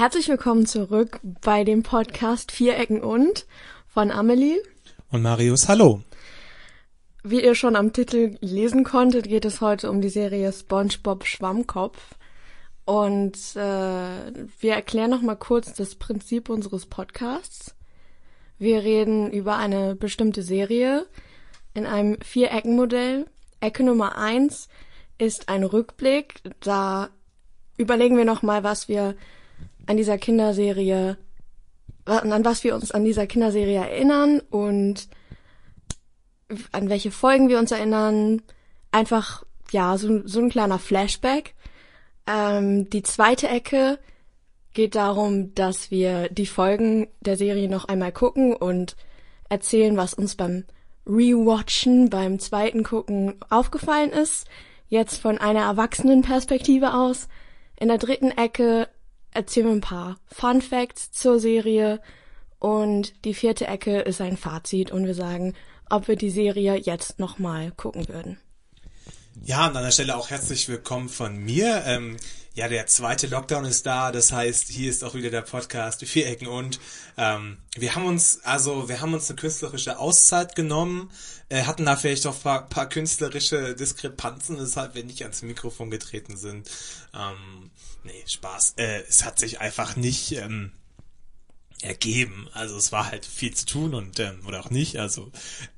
Herzlich willkommen zurück bei dem Podcast Vierecken und von Amelie und Marius. Hallo. Wie ihr schon am Titel lesen konntet, geht es heute um die Serie SpongeBob Schwammkopf. Und äh, wir erklären noch mal kurz das Prinzip unseres Podcasts. Wir reden über eine bestimmte Serie in einem Viereckenmodell. Ecke Nummer eins ist ein Rückblick. Da überlegen wir noch mal, was wir an dieser Kinderserie, an was wir uns an dieser Kinderserie erinnern und an welche Folgen wir uns erinnern. Einfach, ja, so, so ein kleiner Flashback. Ähm, die zweite Ecke geht darum, dass wir die Folgen der Serie noch einmal gucken und erzählen, was uns beim Rewatchen, beim zweiten Gucken aufgefallen ist. Jetzt von einer erwachsenen Perspektive aus. In der dritten Ecke erzählen wir ein paar Fun Facts zur Serie und die vierte Ecke ist ein Fazit und wir sagen, ob wir die Serie jetzt nochmal gucken würden. Ja, und an der Stelle auch herzlich willkommen von mir. Ähm, ja, der zweite Lockdown ist da, das heißt, hier ist auch wieder der Podcast Vier Ecken und ähm, wir haben uns, also wir haben uns eine künstlerische Auszeit genommen, äh, hatten da vielleicht auch paar, paar künstlerische Diskrepanzen, weshalb wir nicht ans Mikrofon getreten sind. Ähm, nee, Spaß. Äh, es hat sich einfach nicht ähm, ergeben. Also es war halt viel zu tun und ähm, oder auch nicht. Also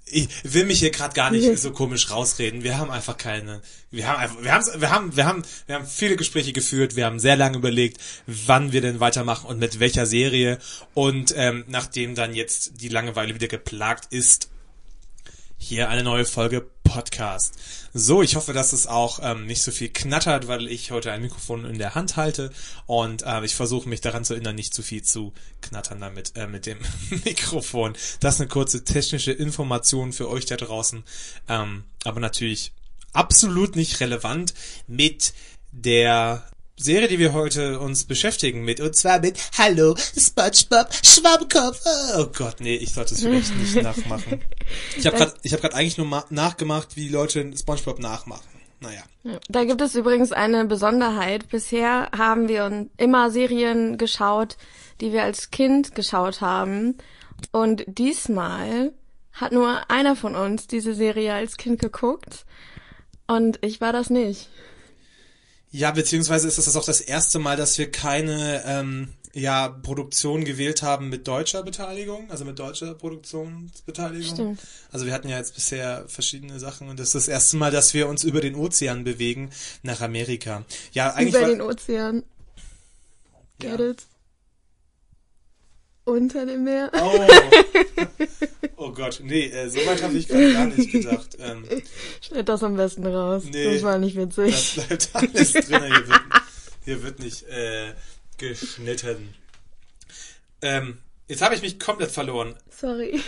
ich will mich hier gerade gar nicht so komisch rausreden. Wir haben einfach keine. Wir haben einfach. Wir haben. Wir haben. Wir haben. Wir haben viele Gespräche geführt. Wir haben sehr lange überlegt, wann wir denn weitermachen und mit welcher Serie. Und ähm, nachdem dann jetzt die Langeweile wieder geplagt ist, hier eine neue Folge Podcast. So, ich hoffe, dass es auch ähm, nicht so viel knattert, weil ich heute ein Mikrofon in der Hand halte und äh, ich versuche mich daran zu erinnern, nicht zu viel zu knattern damit äh, mit dem Mikrofon. Das ist eine kurze technische Information für euch da draußen, ähm, aber natürlich absolut nicht relevant mit der Serie, die wir heute uns beschäftigen mit, und zwar mit Hallo, SpongeBob Schwammkopf. Oh Gott, nee, ich sollte es vielleicht nicht nachmachen. Ich habe gerade ich habe gerade eigentlich nur nachgemacht, wie die Leute SpongeBob nachmachen. Naja. Da gibt es übrigens eine Besonderheit. Bisher haben wir immer Serien geschaut, die wir als Kind geschaut haben. Und diesmal hat nur einer von uns diese Serie als Kind geguckt. Und ich war das nicht. Ja, beziehungsweise ist das auch das erste Mal, dass wir keine ähm, ja, Produktion gewählt haben mit deutscher Beteiligung, also mit deutscher Produktionsbeteiligung. Stimmt. Also wir hatten ja jetzt bisher verschiedene Sachen und das ist das erste Mal, dass wir uns über den Ozean bewegen nach Amerika. Ja, eigentlich über den Ozean. Get ja. it? Unter dem Meer. Oh, oh Gott, nee, äh, so weit habe ich gar nicht gedacht. Ähm, Schnitt das am besten raus. Nee, das war nicht witzig. Das bleibt alles drin. Hier wird, hier wird nicht äh, geschnitten. Ähm, jetzt habe ich mich komplett verloren. Sorry.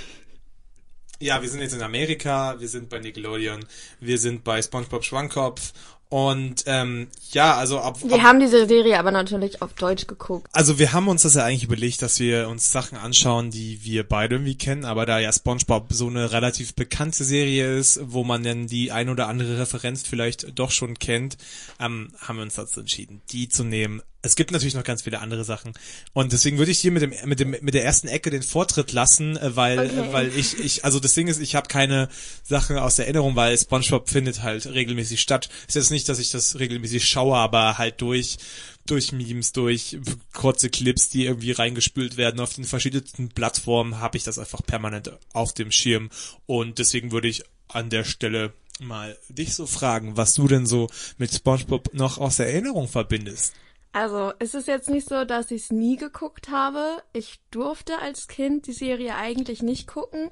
Ja, wir sind jetzt in Amerika, wir sind bei Nickelodeon, wir sind bei SpongeBob Schwammkopf und ähm, ja, also ab, Wir haben diese Serie aber natürlich auf Deutsch geguckt. Also wir haben uns das ja eigentlich überlegt, dass wir uns Sachen anschauen, die wir beide irgendwie kennen, aber da ja SpongeBob so eine relativ bekannte Serie ist, wo man dann die ein oder andere Referenz vielleicht doch schon kennt, ähm, haben wir uns dazu entschieden, die zu nehmen es gibt natürlich noch ganz viele andere Sachen. Und deswegen würde ich hier mit dem, mit dem, mit der ersten Ecke den Vortritt lassen, äh, weil, okay. Äh, weil ich, ich, also das Ding ist, ich habe keine Sachen aus der Erinnerung, weil SpongeBob findet halt regelmäßig statt. Ist jetzt nicht, dass ich das regelmäßig schaue, aber halt durch, durch Memes, durch kurze Clips, die irgendwie reingespült werden auf den verschiedensten Plattformen, habe ich das einfach permanent auf dem Schirm. Und deswegen würde ich an der Stelle mal dich so fragen, was du denn so mit SpongeBob noch aus der Erinnerung verbindest. Also, es ist jetzt nicht so, dass ich es nie geguckt habe. Ich durfte als Kind die Serie eigentlich nicht gucken.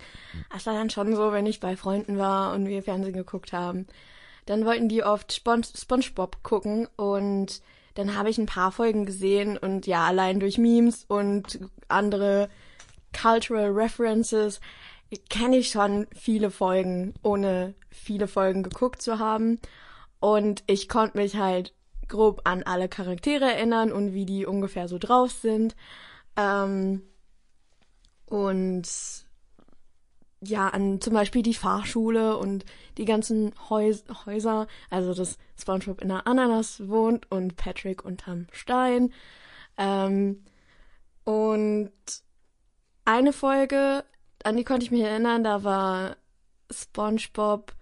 Es war dann schon so, wenn ich bei Freunden war und wir Fernsehen geguckt haben. Dann wollten die oft Spon SpongeBob gucken und dann habe ich ein paar Folgen gesehen und ja, allein durch Memes und andere Cultural References kenne ich schon viele Folgen, ohne viele Folgen geguckt zu haben. Und ich konnte mich halt grob an alle Charaktere erinnern und wie die ungefähr so drauf sind. Ähm, und ja, an zum Beispiel die Fahrschule und die ganzen Häus Häuser, also dass SpongeBob in der Ananas wohnt und Patrick unterm Stein. Ähm, Und eine Folge, an die konnte ich mich erinnern, da war SpongeBob,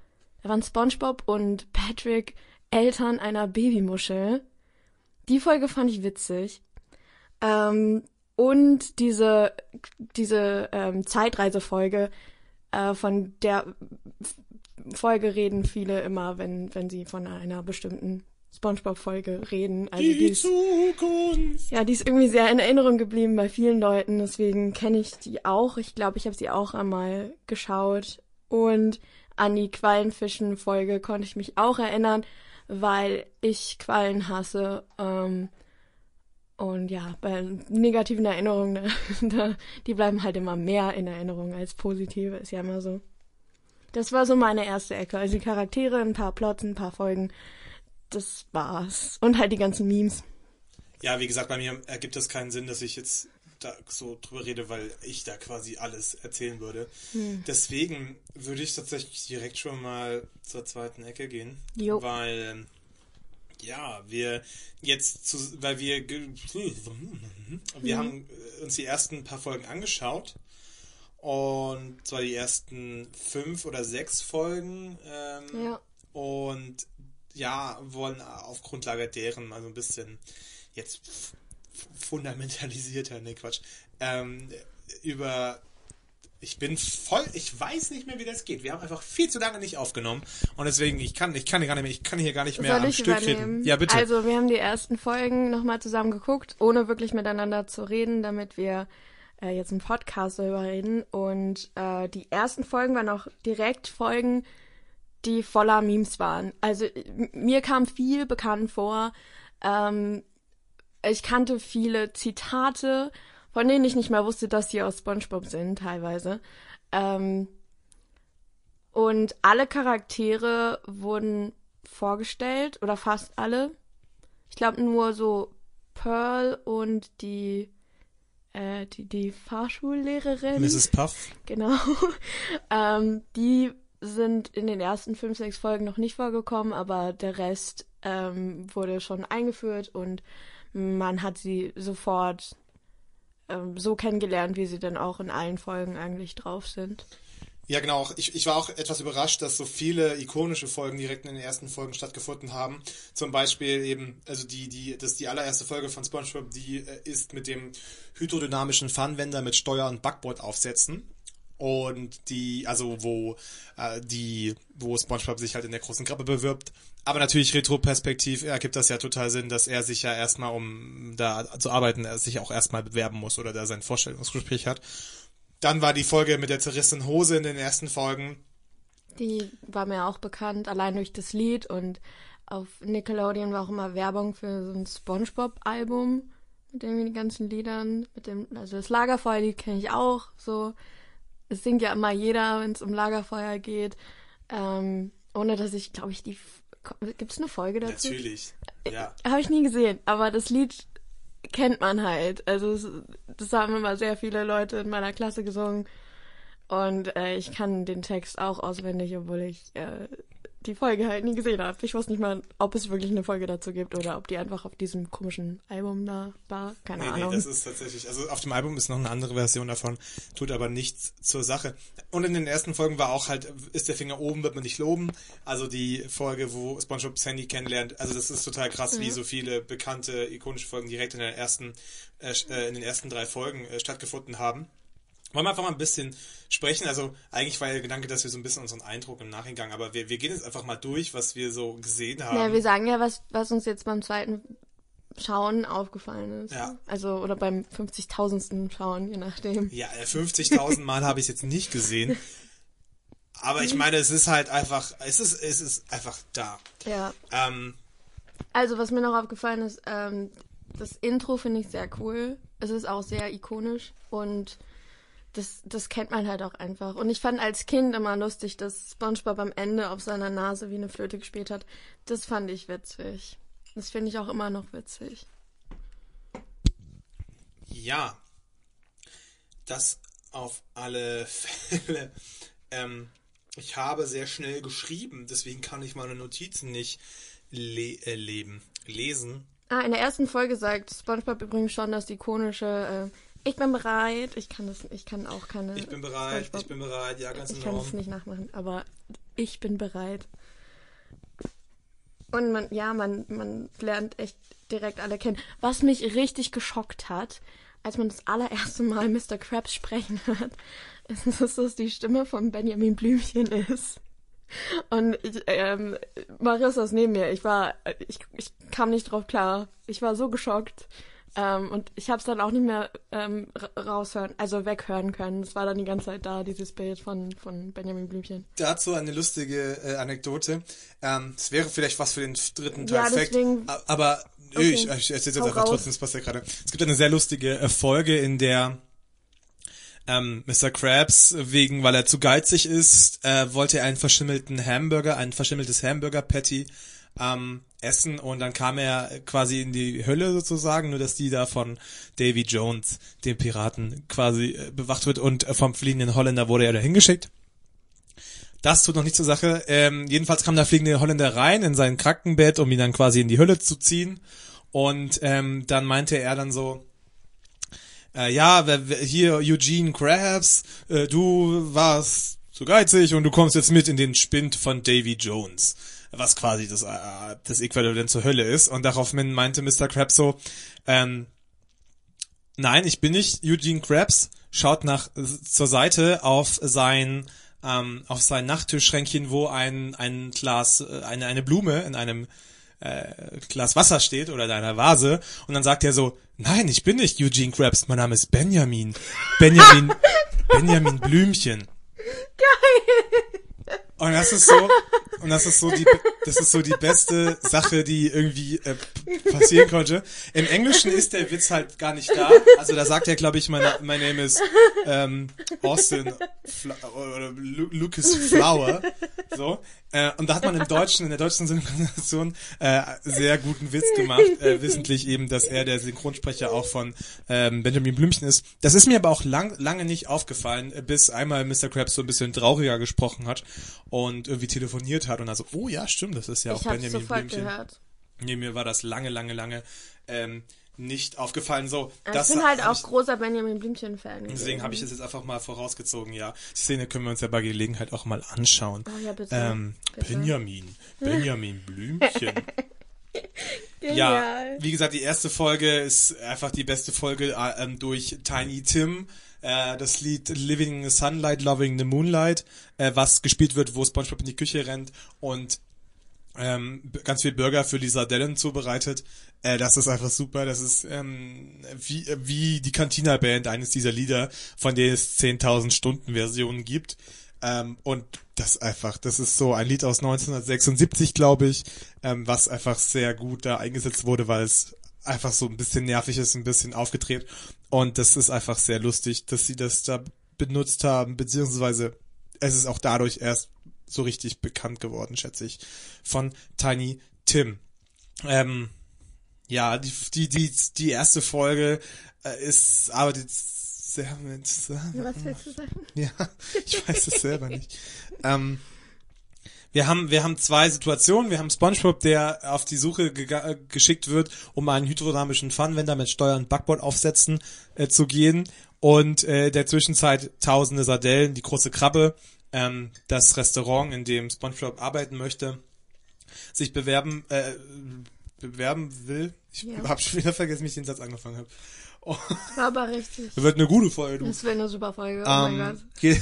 da waren SpongeBob und Patrick Eltern einer Babymuschel. Die Folge fand ich witzig. Ähm, und diese, diese ähm, Zeitreisefolge, äh, von der Folge reden viele immer, wenn, wenn sie von einer bestimmten SpongeBob-Folge reden. Also die, die ist, Zukunft. ja, die ist irgendwie sehr in Erinnerung geblieben bei vielen Leuten, deswegen kenne ich die auch. Ich glaube, ich habe sie auch einmal geschaut. Und an die Quallenfischen-Folge konnte ich mich auch erinnern, weil ich Quallen hasse. Ähm, und ja, bei negativen Erinnerungen, da, die bleiben halt immer mehr in Erinnerung als positive, ist ja immer so. Das war so meine erste Ecke. Also die Charaktere, ein paar Plots, ein paar Folgen. Das war's. Und halt die ganzen Memes. Ja, wie gesagt, bei mir ergibt es keinen Sinn, dass ich jetzt da so drüber rede, weil ich da quasi alles erzählen würde. Hm. Deswegen würde ich tatsächlich direkt schon mal zur zweiten Ecke gehen. Jo. Weil, ja, wir jetzt zu, weil wir, wir haben uns die ersten paar Folgen angeschaut. Und zwar die ersten fünf oder sechs Folgen. Ähm, Ja. und ja, wollen auf Grundlage deren mal so ein bisschen jetzt fundamentalisierter, ne Quatsch, ähm, über ich bin voll, ich weiß nicht mehr, wie das geht. Wir haben einfach viel zu lange nicht aufgenommen und deswegen, ich kann, ich kann hier gar nicht mehr, ich kann hier gar nicht mehr Soll am Stück übernehmen? reden. Ja, bitte. Also, wir haben die ersten Folgen nochmal zusammen geguckt, ohne wirklich miteinander zu reden, damit wir äh, jetzt einen Podcast darüber reden. Und äh, die ersten Folgen waren auch direkt Folgen, die voller Memes waren. Also, mir kam viel bekannt vor. Ähm, ich kannte viele Zitate, von denen ich nicht mal wusste, dass die aus SpongeBob sind, teilweise. Ähm, und alle Charaktere wurden vorgestellt, oder fast alle. Ich glaube nur so Pearl und die, äh, die, die Fahrschullehrerin. Mrs. Puff. Genau. ähm, die sind in den ersten fünf, sechs Folgen noch nicht vorgekommen, aber der Rest ähm, wurde schon eingeführt und man hat sie sofort ähm, so kennengelernt, wie sie dann auch in allen Folgen eigentlich drauf sind. Ja, genau. Ich, ich war auch etwas überrascht, dass so viele ikonische Folgen direkt in den ersten Folgen stattgefunden haben. Zum Beispiel eben, also die, die, das die allererste Folge von SpongeBob, die äh, ist mit dem hydrodynamischen Pfannenwender mit Steuer- und Backbord aufsetzen. Und die, also wo äh, die, wo SpongeBob sich halt in der großen Krabbe bewirbt. Aber natürlich retroperspektiv ergibt das ja total Sinn, dass er sich ja erstmal, um da zu arbeiten, er sich auch erstmal bewerben muss oder da sein Vorstellungsgespräch hat. Dann war die Folge mit der zerrissenen Hose in den ersten Folgen. Die war mir auch bekannt, allein durch das Lied und auf Nickelodeon war auch immer Werbung für so ein SpongeBob-Album mit den ganzen Liedern, mit dem, also das Lagerfeuerlied kenne ich auch, so. Es singt ja immer jeder, wenn es um Lagerfeuer geht. Ähm, ohne dass ich, glaube ich, die. Gibt es eine Folge dazu? Natürlich. Ja. Habe ich nie gesehen, aber das Lied kennt man halt. Also es, das haben immer sehr viele Leute in meiner Klasse gesungen. Und äh, ich kann den Text auch auswendig, obwohl ich äh, die Folge halt nie gesehen habe. Ich wusste nicht mal, ob es wirklich eine Folge dazu gibt oder ob die einfach auf diesem komischen Album da war. Keine Nee, Ahnung. nee, das ist tatsächlich, also auf dem Album ist noch eine andere Version davon, tut aber nichts zur Sache. Und in den ersten Folgen war auch halt, ist der Finger oben, wird man nicht loben. Also die Folge, wo SpongeBob Sandy kennenlernt, also das ist total krass, wie so viele bekannte, ikonische Folgen direkt in, ersten, äh, äh, in den ersten drei Folgen äh, stattgefunden haben. Wollen wir einfach mal ein bisschen sprechen? Also eigentlich war ja der Gedanke, dass wir so ein bisschen unseren Eindruck im Nachhinein, aber wir, wir gehen jetzt einfach mal durch, was wir so gesehen haben. ja, wir sagen ja, was, was uns jetzt beim zweiten Schauen aufgefallen ist. Ja. Also, oder beim 50.000. Schauen, je nachdem. Ja, äh, 50.000 Mal habe ich es jetzt nicht gesehen. Aber ich meine, es ist halt einfach, es ist, es ist einfach da. Ja. Ähm, Also, was mir noch aufgefallen ist, ähm, das Intro finde ich sehr cool. Es ist auch sehr ikonisch und das, das kennt man halt auch einfach. Und ich fand als Kind immer lustig, dass SpongeBob am Ende auf seiner Nase wie eine Flöte gespielt hat. Das fand ich witzig. Das finde ich auch immer noch witzig. ja, das auf alle Fälle. Ähm, ich habe sehr schnell geschrieben, deswegen kann ich meine Notizen nicht le äh, leben, lesen. Ah, in der ersten Folge sagt SpongeBob übrigens schon das ikonische äh, Ich bin bereit. Ich kann das, ich kann auch keine. Ich bin bereit, ich bin bereit, ja, ganz Ich kann es nicht nachmachen, aber ich bin bereit. Und man, ja, man, man lernt echt direkt alle kennen. Was mich richtig geschockt hat, als man das allererste Mal Mr. Krabs sprechen hört, ist, dass das die Stimme von Benjamin Blümchen ist. Und ich, ähm, Marissa ist neben mir. Ich war, ich, ich kam nicht drauf klar. Ich war so geschockt. Ähm, und ich habe es dann auch nicht mehr ähm, raushören, also weghören können. Es war dann die ganze Zeit da, dieses Bild von, von Benjamin Blümchen. Dazu eine lustige äh, Anekdote. Ähm, es wäre vielleicht was für den dritten Teil. Ja, deswegen, aber okay. ich, ich erzähle jetzt einfach raus. trotzdem, es passt ja gerade. Es gibt eine sehr lustige äh, Folge, in der ähm, Mr. Krabs, wegen, weil er zu geizig ist, äh, wollte er einen verschimmelten Hamburger, ein verschimmeltes Hamburger-Patty ähm, essen und dann kam er quasi in die Hölle sozusagen, nur dass die da von Davy Jones, dem Piraten, quasi äh, bewacht wird und äh, vom fliegenden Holländer wurde er da hingeschickt. Das tut noch nicht zur Sache. Ähm, jedenfalls kam der fliegende Holländer rein in sein Krankenbett, um ihn dann quasi in die Hölle zu ziehen. Und ähm, dann meinte er dann so, äh, ja, hier Eugene Krabs, äh, du warst zu geizig und du kommst jetzt mit in den Spind von Davy Jones was quasi das, äh, das Äquivalent zur Hölle ist. Und daraufhin meinte Mr. Krabs so, ähm, nein, ich bin nicht Eugene Krabs, schaut nach zur Seite auf sein ähm, auf sein Nachttischschränkchen, wo ein ein Glas äh, eine eine Blume in einem äh, Glas Wasser steht oder in einer Vase und dann sagt er so, nein, ich bin nicht Eugene Krabs, mein Name ist Benjamin. Benjamin Benjamin Blümchen. Geil. Und das ist so, und das ist so die, das ist so die beste Sache, die irgendwie äh, passieren konnte. Im Englischen ist der Witz halt gar nicht da. Also da sagt er, glaube ich, mein, my name is ähm, Austin Fla oder Lu Lucas Flower. So. Äh, und da hat man im Deutschen, in der deutschen Synchronisation äh, sehr guten Witz gemacht, äh, wissentlich eben, dass er der Synchronsprecher auch von ähm, Benjamin Blümchen ist. Das ist mir aber auch lang, lange nicht aufgefallen, bis einmal Mr. Krabs so ein bisschen trauriger gesprochen hat und irgendwie telefoniert hat und also, oh ja, stimmt, das ist ja auch ich Benjamin Blümchen. Gehört. Nee, mir war das lange, lange, lange ähm, nicht aufgefallen. So, ich das bin halt auch ich, großer Benjamin Blümchen-Fan. Deswegen habe ich das jetzt einfach mal vorausgezogen, ja. Die Szene können wir uns ja bei Gelegenheit auch mal anschauen. Oh ja, bitte. Ähm, bitte. Benjamin. Benjamin Blümchen. ja, wie gesagt, die erste Folge ist einfach die beste Folge äh, ähm, durch Tiny Tim. Äh, das Lied Living in the Sunlight, Loving the Moonlight, äh, was gespielt wird, wo SpongeBob in die Küche rennt und ähm, ganz viel Burger für die Sardellen zubereitet. Äh, das ist einfach super. Das ist ähm, wie, wie die Cantina-Band, eines dieser Lieder, von denen es 10.000 Stunden Versionen gibt. Ähm, und das einfach, das ist so ein Lied aus 1976, glaube ich, ähm, was einfach sehr gut da eingesetzt wurde, weil es einfach so ein bisschen nervig ist, ein bisschen aufgedreht. Und das ist einfach sehr lustig, dass sie das da benutzt haben, beziehungsweise es ist auch dadurch erst so richtig bekannt geworden, schätze ich, von Tiny Tim. Ähm, ja, die, die, die, die erste Folge äh, ist, arbeitet sehr mit. Was willst du sagen? Ja, ich weiß es selber nicht. Ähm, wir haben, wir haben zwei Situationen. Wir haben SpongeBob, der auf die Suche ge geschickt wird, um einen hydrodynamischen Funwender mit Steuer und Backbord aufsetzen äh, zu gehen. Und äh, der Zwischenzeit tausende Sardellen, die große Krabbe, ähm, das Restaurant, in dem SpongeBob arbeiten möchte, sich bewerben, äh, bewerben will. Ich ja. habe schon wieder vergessen, wie ich den Satz angefangen habe. Oh. War aber richtig. Das wird eine gute Folge. Du. Das wird eine super Folge. Oh ähm, mein Gott.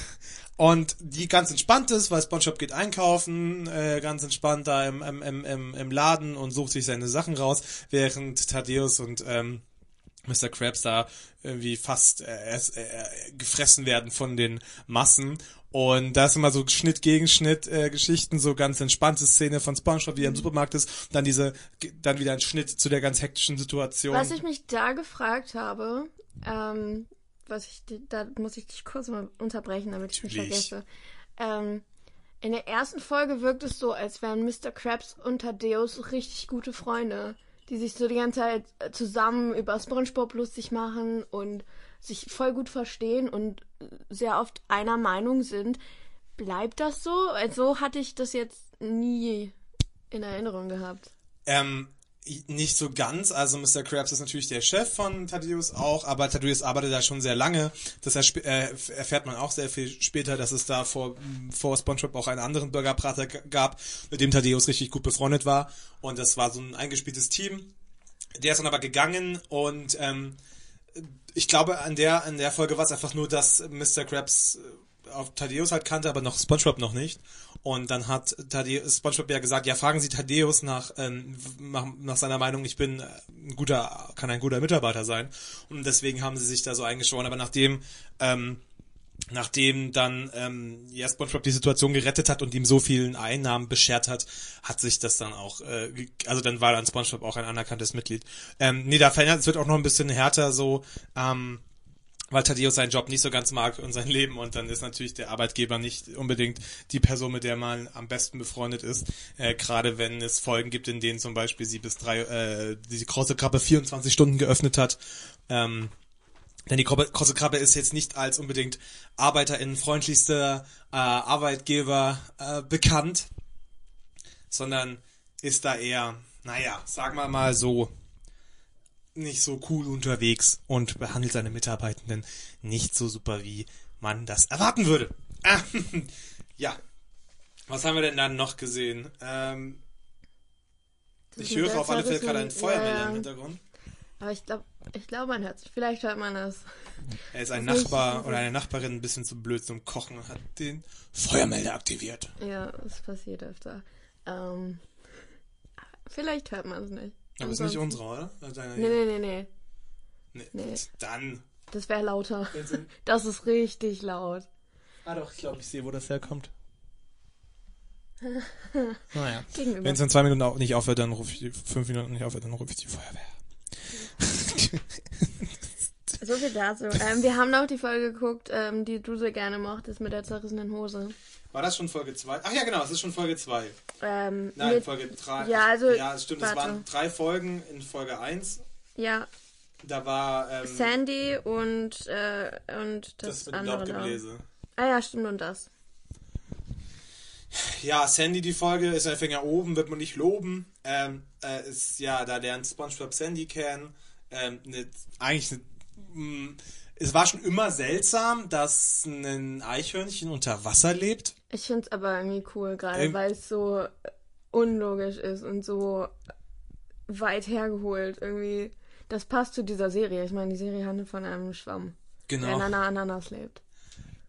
Und die ganz entspannt ist, weil SpongeBob geht einkaufen, äh, ganz entspannt da im, im, im, im Laden und sucht sich seine Sachen raus, während Thaddeus und ähm, Mr. Krabs da irgendwie fast äh, äh, gefressen werden von den Massen. Und da ist immer so Schnitt gegen Schnitt äh, Geschichten, so ganz entspannte Szene von SpongeBob, wie er im mhm. Supermarkt ist, dann diese, dann wieder ein Schnitt zu der ganz hektischen Situation. Was ich mich da gefragt habe, ähm, was ich, da muss ich dich kurz mal unterbrechen, damit ich nicht vergesse. Ähm, in der ersten Folge wirkt es so, als wären Mr. Krabs und Thaddeus richtig gute Freunde, die sich so die ganze Zeit äh, zusammen über SpongeBob lustig machen und sich voll gut verstehen und sehr oft einer Meinung sind. Bleibt das so? Also hatte ich das jetzt nie in Erinnerung gehabt. Ähm, nicht so ganz. Also Mr. Krabs ist natürlich der Chef von Thaddeus auch, aber Thaddeus arbeitet da schon sehr lange. Das äh, erfährt man auch sehr viel später, dass es da vor, vor SpongeBob auch einen anderen Burgerbrater gab, mit dem Thaddeus richtig gut befreundet war. Und das war so ein eingespieltes Team. Der ist dann aber gegangen und ähm, ich glaube, an der, an der Folge war es einfach nur, dass Mr. Krabs äh, auf Thaddeus halt kannte, aber noch SpongeBob noch nicht. Und dann hat Thaddeus, SpongeBob ja gesagt, ja, fragen Sie Thaddeus nach, ähm, nach, nach seiner Meinung, ich bin äh, ein guter, kann ein guter Mitarbeiter sein. Und deswegen haben sie sich da so eingeschworen. Aber nachdem, ähm, nachdem dann ähm, ja, SpongeBob die Situation gerettet hat und ihm so vielen Einnahmen beschert hat, hat sich das dann auch, äh, also dann war dann SpongeBob auch ein anerkanntes Mitglied. Ähm, nee, da verändert es wird auch noch ein bisschen härter so, ähm, weil Thaddeus seinen Job nicht so ganz mag und sein Leben und dann ist natürlich der Arbeitgeber nicht unbedingt die Person, mit der man am besten befreundet ist, äh, gerade wenn es Folgen gibt, in denen zum Beispiel sie bis drei, äh, die große Krabbe 24 Stunden geöffnet hat, ähm, denn die große Krabbe ist jetzt nicht als unbedingt arbeiterinnenfreundlichster äh, Arbeitgeber äh, bekannt, sondern ist da eher, naja, sagen wir mal so, nicht so cool unterwegs und behandelt seine Mitarbeitenden nicht so super, wie man das erwarten würde. Ja. Was haben wir denn dann noch gesehen? Ähm, ich höre auf alle Fälle gerade einen Feuermelder ja, im. Hintergrund. Aber ich glaube, ich glaube, man hört Vielleicht hört man das. Er ist ein Das ist Nachbar nicht- oder eine Nachbarin ein bisschen zu blöd zum Kochen und hat den Feuermelder aktiviert. Ja, das passiert öfter. Ähm, vielleicht hört man es nicht. Aber ist nicht Ansonsten- unsere, oder? Deine Nee, nee, nee, nee. Nee. nee. Dann. Das wäre lauter. Das ist richtig laut. Ah doch, ich glaube, ich sehe, wo das herkommt. naja. Wenn es in zwei Minuten auch nicht aufhört, dann rufe ich die, fünf Minuten nicht aufhört, dann rufe ich die Feuerwehr. So viel dazu. Ähm, wir haben noch die Folge geguckt, ähm, die du so gerne mochtest mit der zerrissenen Hose. War das schon Folge 2? Ach ja, genau, es ist schon Folge 2. Ähm, Nein, mit, Folge 3. Ja, also, Ja, es stimmt, es warte. waren drei Folgen in Folge 1. ja, Da war ähm, Sandy und, äh, und das, das mit andere. Laubgebläse. Ah ja, stimmt, und das. Ja, Sandy, die Folge ist ein Finger oben, wird man nicht loben. Ähm, äh, ist ja, da lernt SpongeBob Sandy kennen. Ähm, ne, eigentlich, ne, mh, es war schon immer seltsam, dass ein Eichhörnchen unter Wasser lebt. Ich find's aber irgendwie cool, gerade Ähm. weil es so unlogisch ist und so weit hergeholt. Irgendwie, das passt zu dieser Serie. Ich meine, die Serie handelt von einem Schwamm, der in Genau. einer Ananas lebt.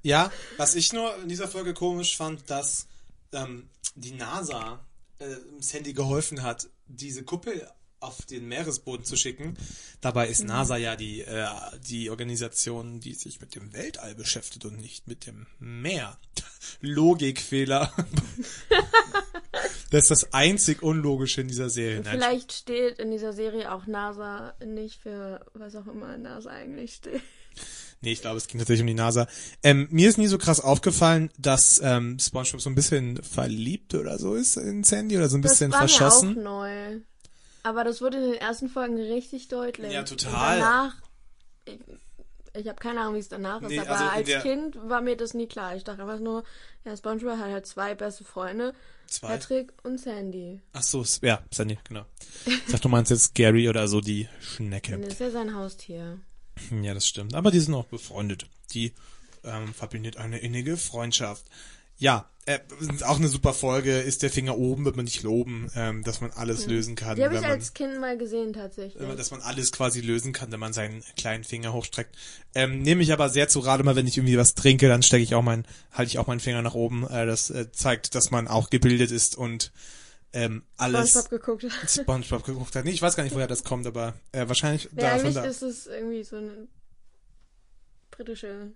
Ja, was ich nur in dieser Folge komisch fand, dass ähm, die NASA äh, Sandy geholfen hat, diese Kuppel auf den Meeresboden zu schicken. Dabei ist NASA ja die, äh, die Organisation, die sich mit dem Weltall beschäftigt und nicht mit dem Meer. Logikfehler. das ist das einzig Unlogische in dieser Serie. Vielleicht steht in dieser Serie auch NASA nicht für was auch immer NASA eigentlich steht. Nee, ich glaube, es ging tatsächlich um die NASA. Ähm, mir ist nie so krass aufgefallen, dass ähm, SpongeBob so ein bisschen verliebt oder so ist in Sandy oder so ein bisschen das war verschossen. mir auch neu. Aber das wurde in den ersten Folgen richtig deutlich. Ja, total. Und danach, ich, ich habe keine Ahnung, wie es danach ist, Nee, aber also als Kind war mir das nie klar. Ich dachte einfach nur, ja, SpongeBob hat halt zwei beste Freunde, Zwei. Patrick und Sandy. Ach so, ja, Sandy, genau. Ich dachte, du meinst jetzt Gary oder so die Schnecke. Das ist ja sein Haustier. Ja, das stimmt. Aber die sind auch befreundet. Die ähm, verbindet eine innige Freundschaft. Ja, äh, ist auch eine super Folge. Ist der Finger oben, wird man nicht loben, ähm, dass man alles lösen kann, Die habe ich man, als Kind mal gesehen tatsächlich. äh, dass man alles quasi lösen kann, wenn man seinen kleinen Finger hochstreckt. Ähm, nehme ich aber sehr zu Rate mal, wenn ich irgendwie was trinke, dann stecke ich auch mein, halte ich auch meinen Finger nach oben. Äh, das äh, zeigt, dass man auch gebildet ist und ähm, alles SpongeBob geguckt. SpongeBob geguckt hat. Nee, ich weiß gar nicht, woher das kommt, aber äh, wahrscheinlich Ja, davon eigentlich da. ist es irgendwie so eine britische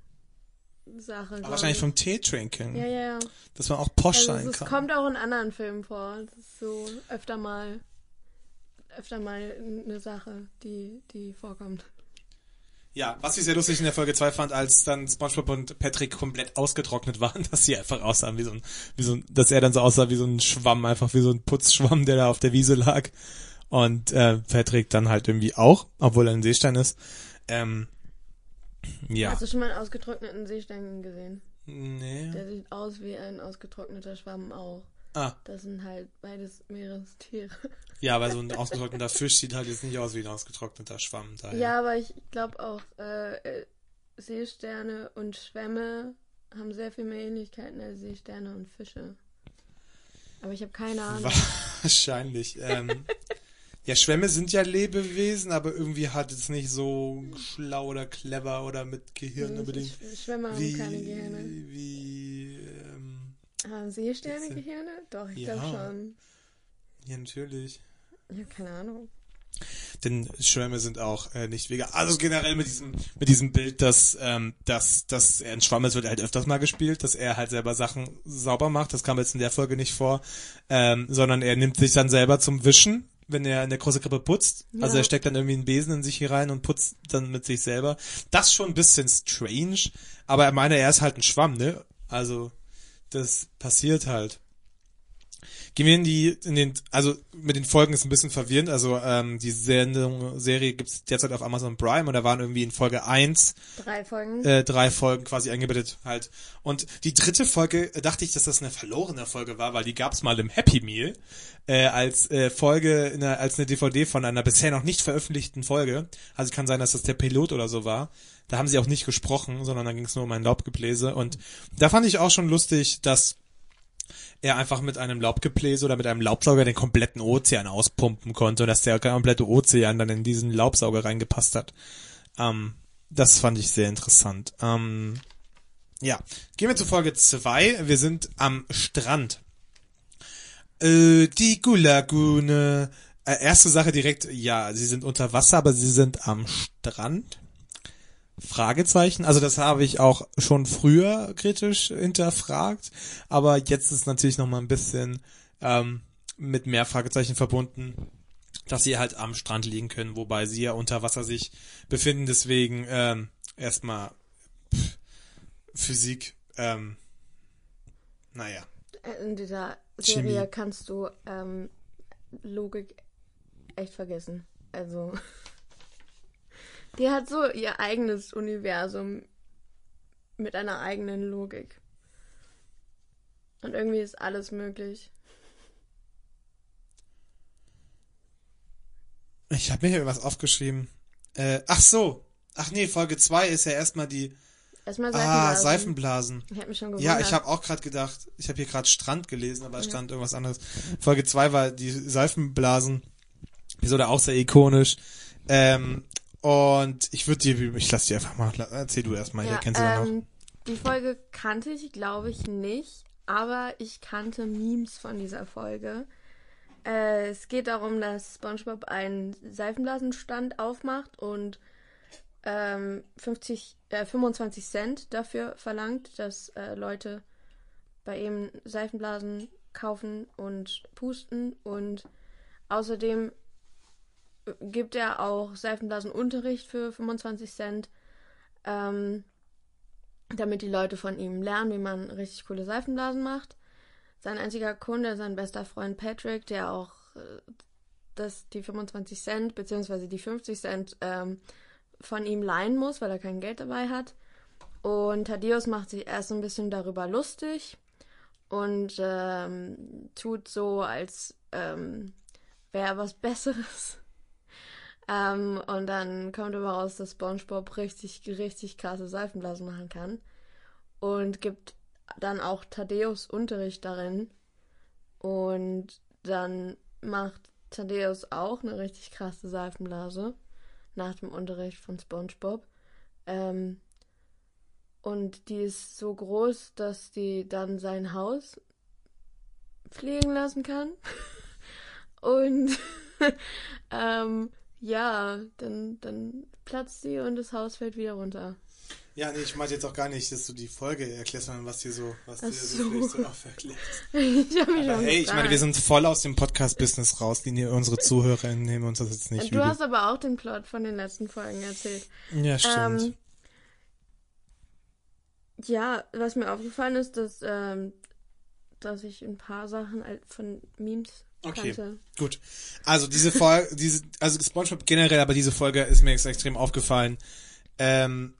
Sache. glaub wahrscheinlich ich. vom Tee trinken. Ja, ja. Dass man auch posch Also sein es kann. kommt auch in anderen Filmen vor. Das ist so öfter mal öfter mal eine Sache, die, die vorkommt. Ja, was ich sehr lustig in der Folge 2 fand, als dann SpongeBob und Patrick komplett ausgetrocknet waren, dass sie einfach aussahen wie so ein, wie so ein, dass er dann so aussah wie so ein Schwamm, einfach wie so ein Putzschwamm, der da auf der Wiese lag. Und äh, Patrick dann halt irgendwie auch, obwohl er ein Seestein ist. Ähm, ja. Hast du schon mal einen ausgetrockneten Seestein gesehen? nee. Der sieht aus wie ein ausgetrockneter Schwamm auch. Ah. Das sind halt beides Meerestiere. Ja, weil so ein ausgetrockneter Fisch sieht halt jetzt nicht aus wie ein ausgetrockneter Schwamm. Daher. Ja, aber ich glaube auch, äh, äh, Seesterne und Schwämme haben sehr viel mehr Ähnlichkeiten als Seesterne und Fische. Aber ich habe keine Ahnung. Wahrscheinlich. ähm, ja, Schwämme sind ja Lebewesen, aber irgendwie hat es nicht so schlau oder clever oder mit Gehirn unbedingt. Sch- Schwämme haben Wie, keine Gehirne. wie, ähm, Haben Seesterne Gehirne? Doch, ich Ja. glaube schon. ja, natürlich. Ja, keine Ahnung. Denn Schwämme sind auch äh, nicht vegan. Also generell mit diesem mit diesem Bild, dass ähm, dass dass er ein Schwamm ist, wird halt öfters mal gespielt, dass er halt selber Sachen sauber macht. Das kam jetzt in der Folge nicht vor, ähm, sondern er nimmt sich dann selber zum Wischen, wenn er in der große Krippe putzt. Also Ja. er steckt dann irgendwie einen Besen in sich hier rein und putzt dann mit sich selber. Das schon ein bisschen strange, aber er meine, er ist halt ein Schwamm, ne? Also das passiert halt. Gehen wir in die, in den, also mit den Folgen ist ein bisschen verwirrend. Also ähm, die Sendung, Serie gibt's derzeit auf Amazon Prime und da waren irgendwie in Folge 1 Drei Folgen. äh, drei Folgen quasi eingebettet halt. Und die dritte Folge äh, dachte ich, dass das eine verlorene Folge war, weil die gab's mal im Happy Meal äh, als äh, Folge, in einer, als eine DVD von einer bisher noch nicht veröffentlichten Folge. Also kann sein, dass das der Pilot oder so war. Da haben sie auch nicht gesprochen, sondern da ging's nur um ein Laubgebläse. Und da fand ich auch schon lustig, dass er einfach mit einem Laubgebläse oder mit einem Laubsauger den kompletten Ozean auspumpen konnte und dass der komplette Ozean dann in diesen Laubsauger reingepasst hat. Ähm, das fand ich sehr interessant. Ähm, ja, gehen wir zu Folge zwei. Wir sind am Strand. Äh, die Gulagune. Äh, erste Sache direkt, ja, sie sind unter Wasser, aber sie sind am Strand. Fragezeichen. Also das habe ich auch schon früher kritisch hinterfragt, aber jetzt ist natürlich noch mal ein bisschen ähm, mit mehr Fragezeichen verbunden, dass sie halt am Strand liegen können, wobei sie ja unter Wasser sich befinden. Deswegen ähm, erstmal pff, Physik. Ähm, naja. In dieser Chemie. Serie kannst du ähm, Logik echt vergessen. Also, die hat so ihr eigenes Universum mit einer eigenen Logik. Und irgendwie ist alles möglich. Ich habe mir hier was aufgeschrieben. Äh, ach so. Ach nee, Folge 2 ist ja erstmal die Erstmal Ah, Seifenblasen. Seifenblasen. Ich hab mich schon gewundert. Ja, ich habe auch gerade gedacht, ich habe hier gerade Strand gelesen, aber es stand irgendwas anderes. Folge 2 war die Seifenblasen. Episode auch sehr ikonisch. Ähm, und ich würde dir, ich lass dir einfach mal, erzähl du erstmal, hier, kennst du ja noch. ähm, Die Folge kannte ich, glaube ich, nicht, aber ich kannte Memes von dieser Folge. Äh, es geht darum, dass SpongeBob einen Seifenblasenstand aufmacht und ähm, 50, äh, 25 Cent dafür verlangt, dass äh, Leute bei ihm Seifenblasen kaufen und pusten und außerdem gibt er auch Seifenblasenunterricht für 25 Cent, ähm, damit die Leute von ihm lernen, wie man richtig coole Seifenblasen macht. Sein einziger Kunde, sein bester Freund Patrick, der auch äh, das, die 25 Cent beziehungsweise die 50 Cent ähm, von ihm leihen muss, weil er kein Geld dabei hat. Und Thaddeus macht sich erst ein bisschen darüber lustig und ähm, tut so, als ähm, wäre er was Besseres. Ähm, und dann kommt aber raus, dass SpongeBob richtig, richtig krasse Seifenblasen machen kann. Und gibt dann auch Thaddeus Unterricht darin. Und dann macht Thaddeus auch eine richtig krasse Seifenblase nach dem Unterricht von SpongeBob. Ähm, und die ist so groß, dass die dann sein Haus fliegen lassen kann. und ähm, ja, dann, dann platzt sie und das Haus fällt wieder runter. Ja, nee, ich meinte jetzt auch gar nicht, dass du die Folge erklärst, sondern was dir so, was Ach dir so so. vielleicht so auch erklärst. ich hab mich Aber hey, ich meine, wir sind voll aus dem Podcast-Business raus, die unsere ZuhörerInnen nehmen uns das jetzt nicht Du übel. hast aber auch den Plot von den letzten Folgen erzählt. Ja, stimmt. Ähm, ja, was mir aufgefallen ist, dass, ähm, dass ich ein paar Sachen von Memes Okay. kannte. Gut. Also diese Folge, diese, also SpongeBob generell, aber diese Folge ist mir jetzt extrem aufgefallen. Ähm,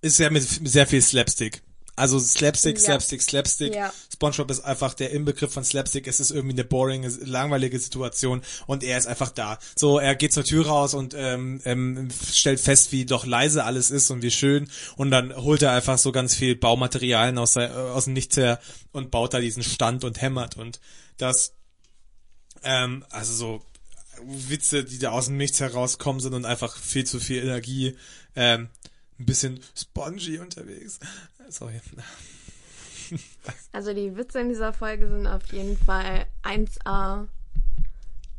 ist ja mit sehr viel Slapstick. Also Slapstick, Ja. Slapstick, Slapstick. Ja. SpongeBob ist einfach der Inbegriff von Slapstick. Es ist irgendwie eine boring, langweilige Situation und er ist einfach da. So, er geht zur Tür raus und ähm, ähm, stellt fest, wie doch leise alles ist und wie schön. Und dann holt er einfach so ganz viel Baumaterialien aus, äh, aus dem Nichts her und baut da diesen Stand und hämmert. Und das, ähm, also so Witze, die da aus dem Nichts herauskommen sind und einfach viel zu viel Energie. Ähm, ein bisschen spongy unterwegs. Sorry. Also die Witze in dieser Folge sind auf jeden Fall 1A.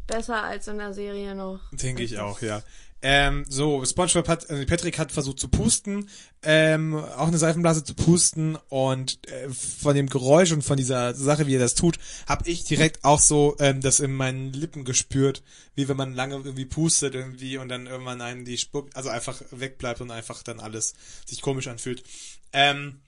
Besser als in der Serie noch. Denke ich auch, ja. Ähm, so, SpongeBob hat, also Patrick hat versucht zu pusten, ähm, auch eine Seifenblase zu pusten und äh, von dem Geräusch und von dieser Sache, wie er das tut, habe ich direkt auch so ähm, das in meinen Lippen gespürt, wie wenn man lange irgendwie pustet irgendwie und dann irgendwann einen die Spuck, also einfach wegbleibt und einfach dann alles sich komisch anfühlt. Ähm,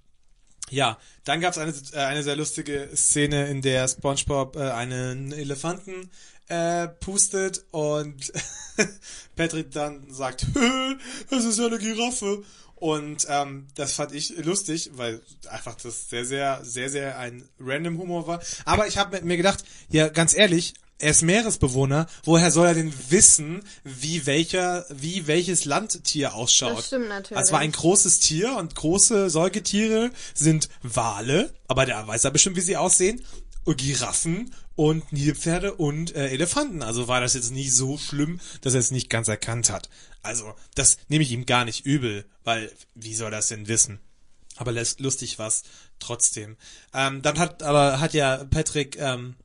ja, dann gab es eine, äh, eine sehr lustige Szene, in der SpongeBob äh, einen Elefanten äh, pustet und Patrick dann sagt, "Hä, das ist ja eine Giraffe. Und ähm, das fand ich lustig, weil einfach das sehr, sehr, sehr, sehr ein random Humor war. Aber ich habe mir gedacht, ja, ganz ehrlich, er ist Meeresbewohner, woher soll er denn wissen, wie welcher, wie welches Landtier ausschaut? Das stimmt natürlich. Es war ein großes Tier und große Säugetiere sind Wale, aber der weiß ja bestimmt, wie sie aussehen. Giraffen und Nilpferde und äh, Elefanten. Also war das jetzt nicht so schlimm, dass er es nicht ganz erkannt hat. Also das nehme ich ihm gar nicht übel, weil wie soll das denn wissen? Aber lustig was trotzdem. Ähm, dann hat aber hat ja Patrick ähm,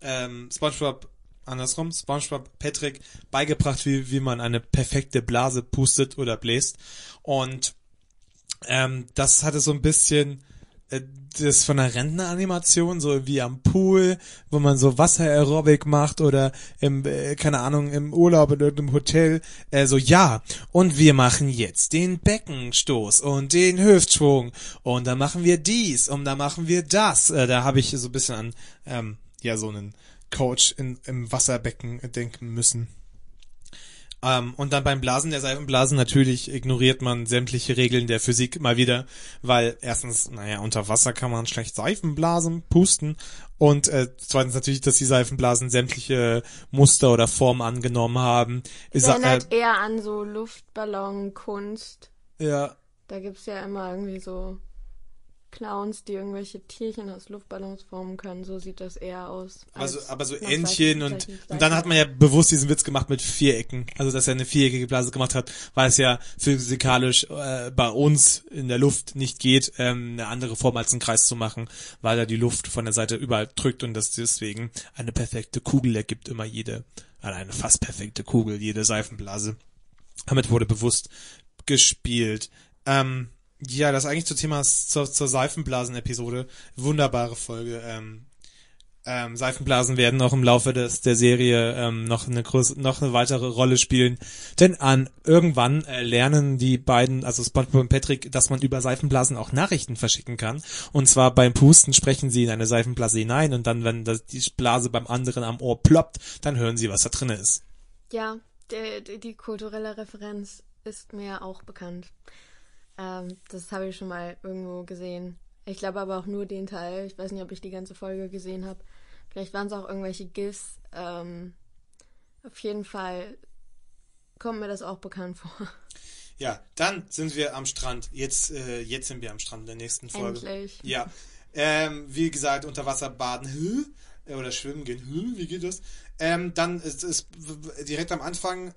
ähm, SpongeBob andersrum, SpongeBob Patrick beigebracht, wie, wie man eine perfekte Blase pustet oder bläst. Und ähm, das hatte so ein bisschen das von der Rentneranimation, so wie am Pool, wo man so Wasser-Aerobic macht oder im, äh, keine Ahnung, im Urlaub oder im Hotel, äh, so ja, und wir machen jetzt den Beckenstoß und den Hüftschwung und dann machen wir dies und dann machen wir das. Äh, da habe ich so ein bisschen an, ähm, ja, so einen Coach in, im Wasserbecken denken müssen. Ähm, und dann beim Blasen der Seifenblasen natürlich ignoriert man sämtliche Regeln der Physik mal wieder, weil erstens, naja, unter Wasser kann man schlecht Seifenblasen pusten und äh, zweitens natürlich, dass die Seifenblasen sämtliche Muster oder Formen angenommen haben. Es Ist, erinnert äh, eher an so Luftballonkunst. ja, Da gibt's ja immer irgendwie so Clowns, die irgendwelche Tierchen aus Luftballons formen können. So sieht das eher aus. also, als aber so Entchen und, und dann hat man ja bewusst diesen Witz gemacht mit Vierecken. Also, dass er eine viereckige Blase gemacht hat, weil es ja physikalisch äh, bei uns in der Luft nicht geht, ähm, eine andere Form als einen Kreis zu machen, weil da die Luft von der Seite überall drückt und das deswegen eine perfekte Kugel ergibt immer jede, äh, eine fast perfekte Kugel, jede Seifenblase. Damit wurde bewusst gespielt. Ähm, ja, das eigentlich zu Thema zur, zur Seifenblasen-Episode. Wunderbare Folge. Ähm, ähm, Seifenblasen werden auch im Laufe des, der Serie ähm, noch eine große, noch eine weitere Rolle spielen. Denn an irgendwann äh, lernen die beiden, also SpongeBob und Patrick, dass man über Seifenblasen auch Nachrichten verschicken kann. Und zwar beim Pusten sprechen sie in eine Seifenblase hinein und dann, wenn das, die Blase beim anderen am Ohr ploppt, dann hören sie, was da drin ist. Ja, die, die kulturelle Referenz ist mir auch bekannt. Ähm, das habe ich schon mal irgendwo gesehen. Ich glaube aber auch nur den Teil. Ich weiß nicht, ob ich die ganze Folge gesehen habe. Vielleicht waren es auch irgendwelche GIFs. Ähm, auf jeden Fall kommt mir das auch bekannt vor. Ja, dann sind wir am Strand. Jetzt, äh, jetzt sind wir am Strand in der nächsten Folge. Endlich. Ja. Ähm, wie gesagt, unter Wasser baden hä? Äh, oder schwimmen gehen. Hä? Wie geht das? Ähm, dann ist es direkt am Anfang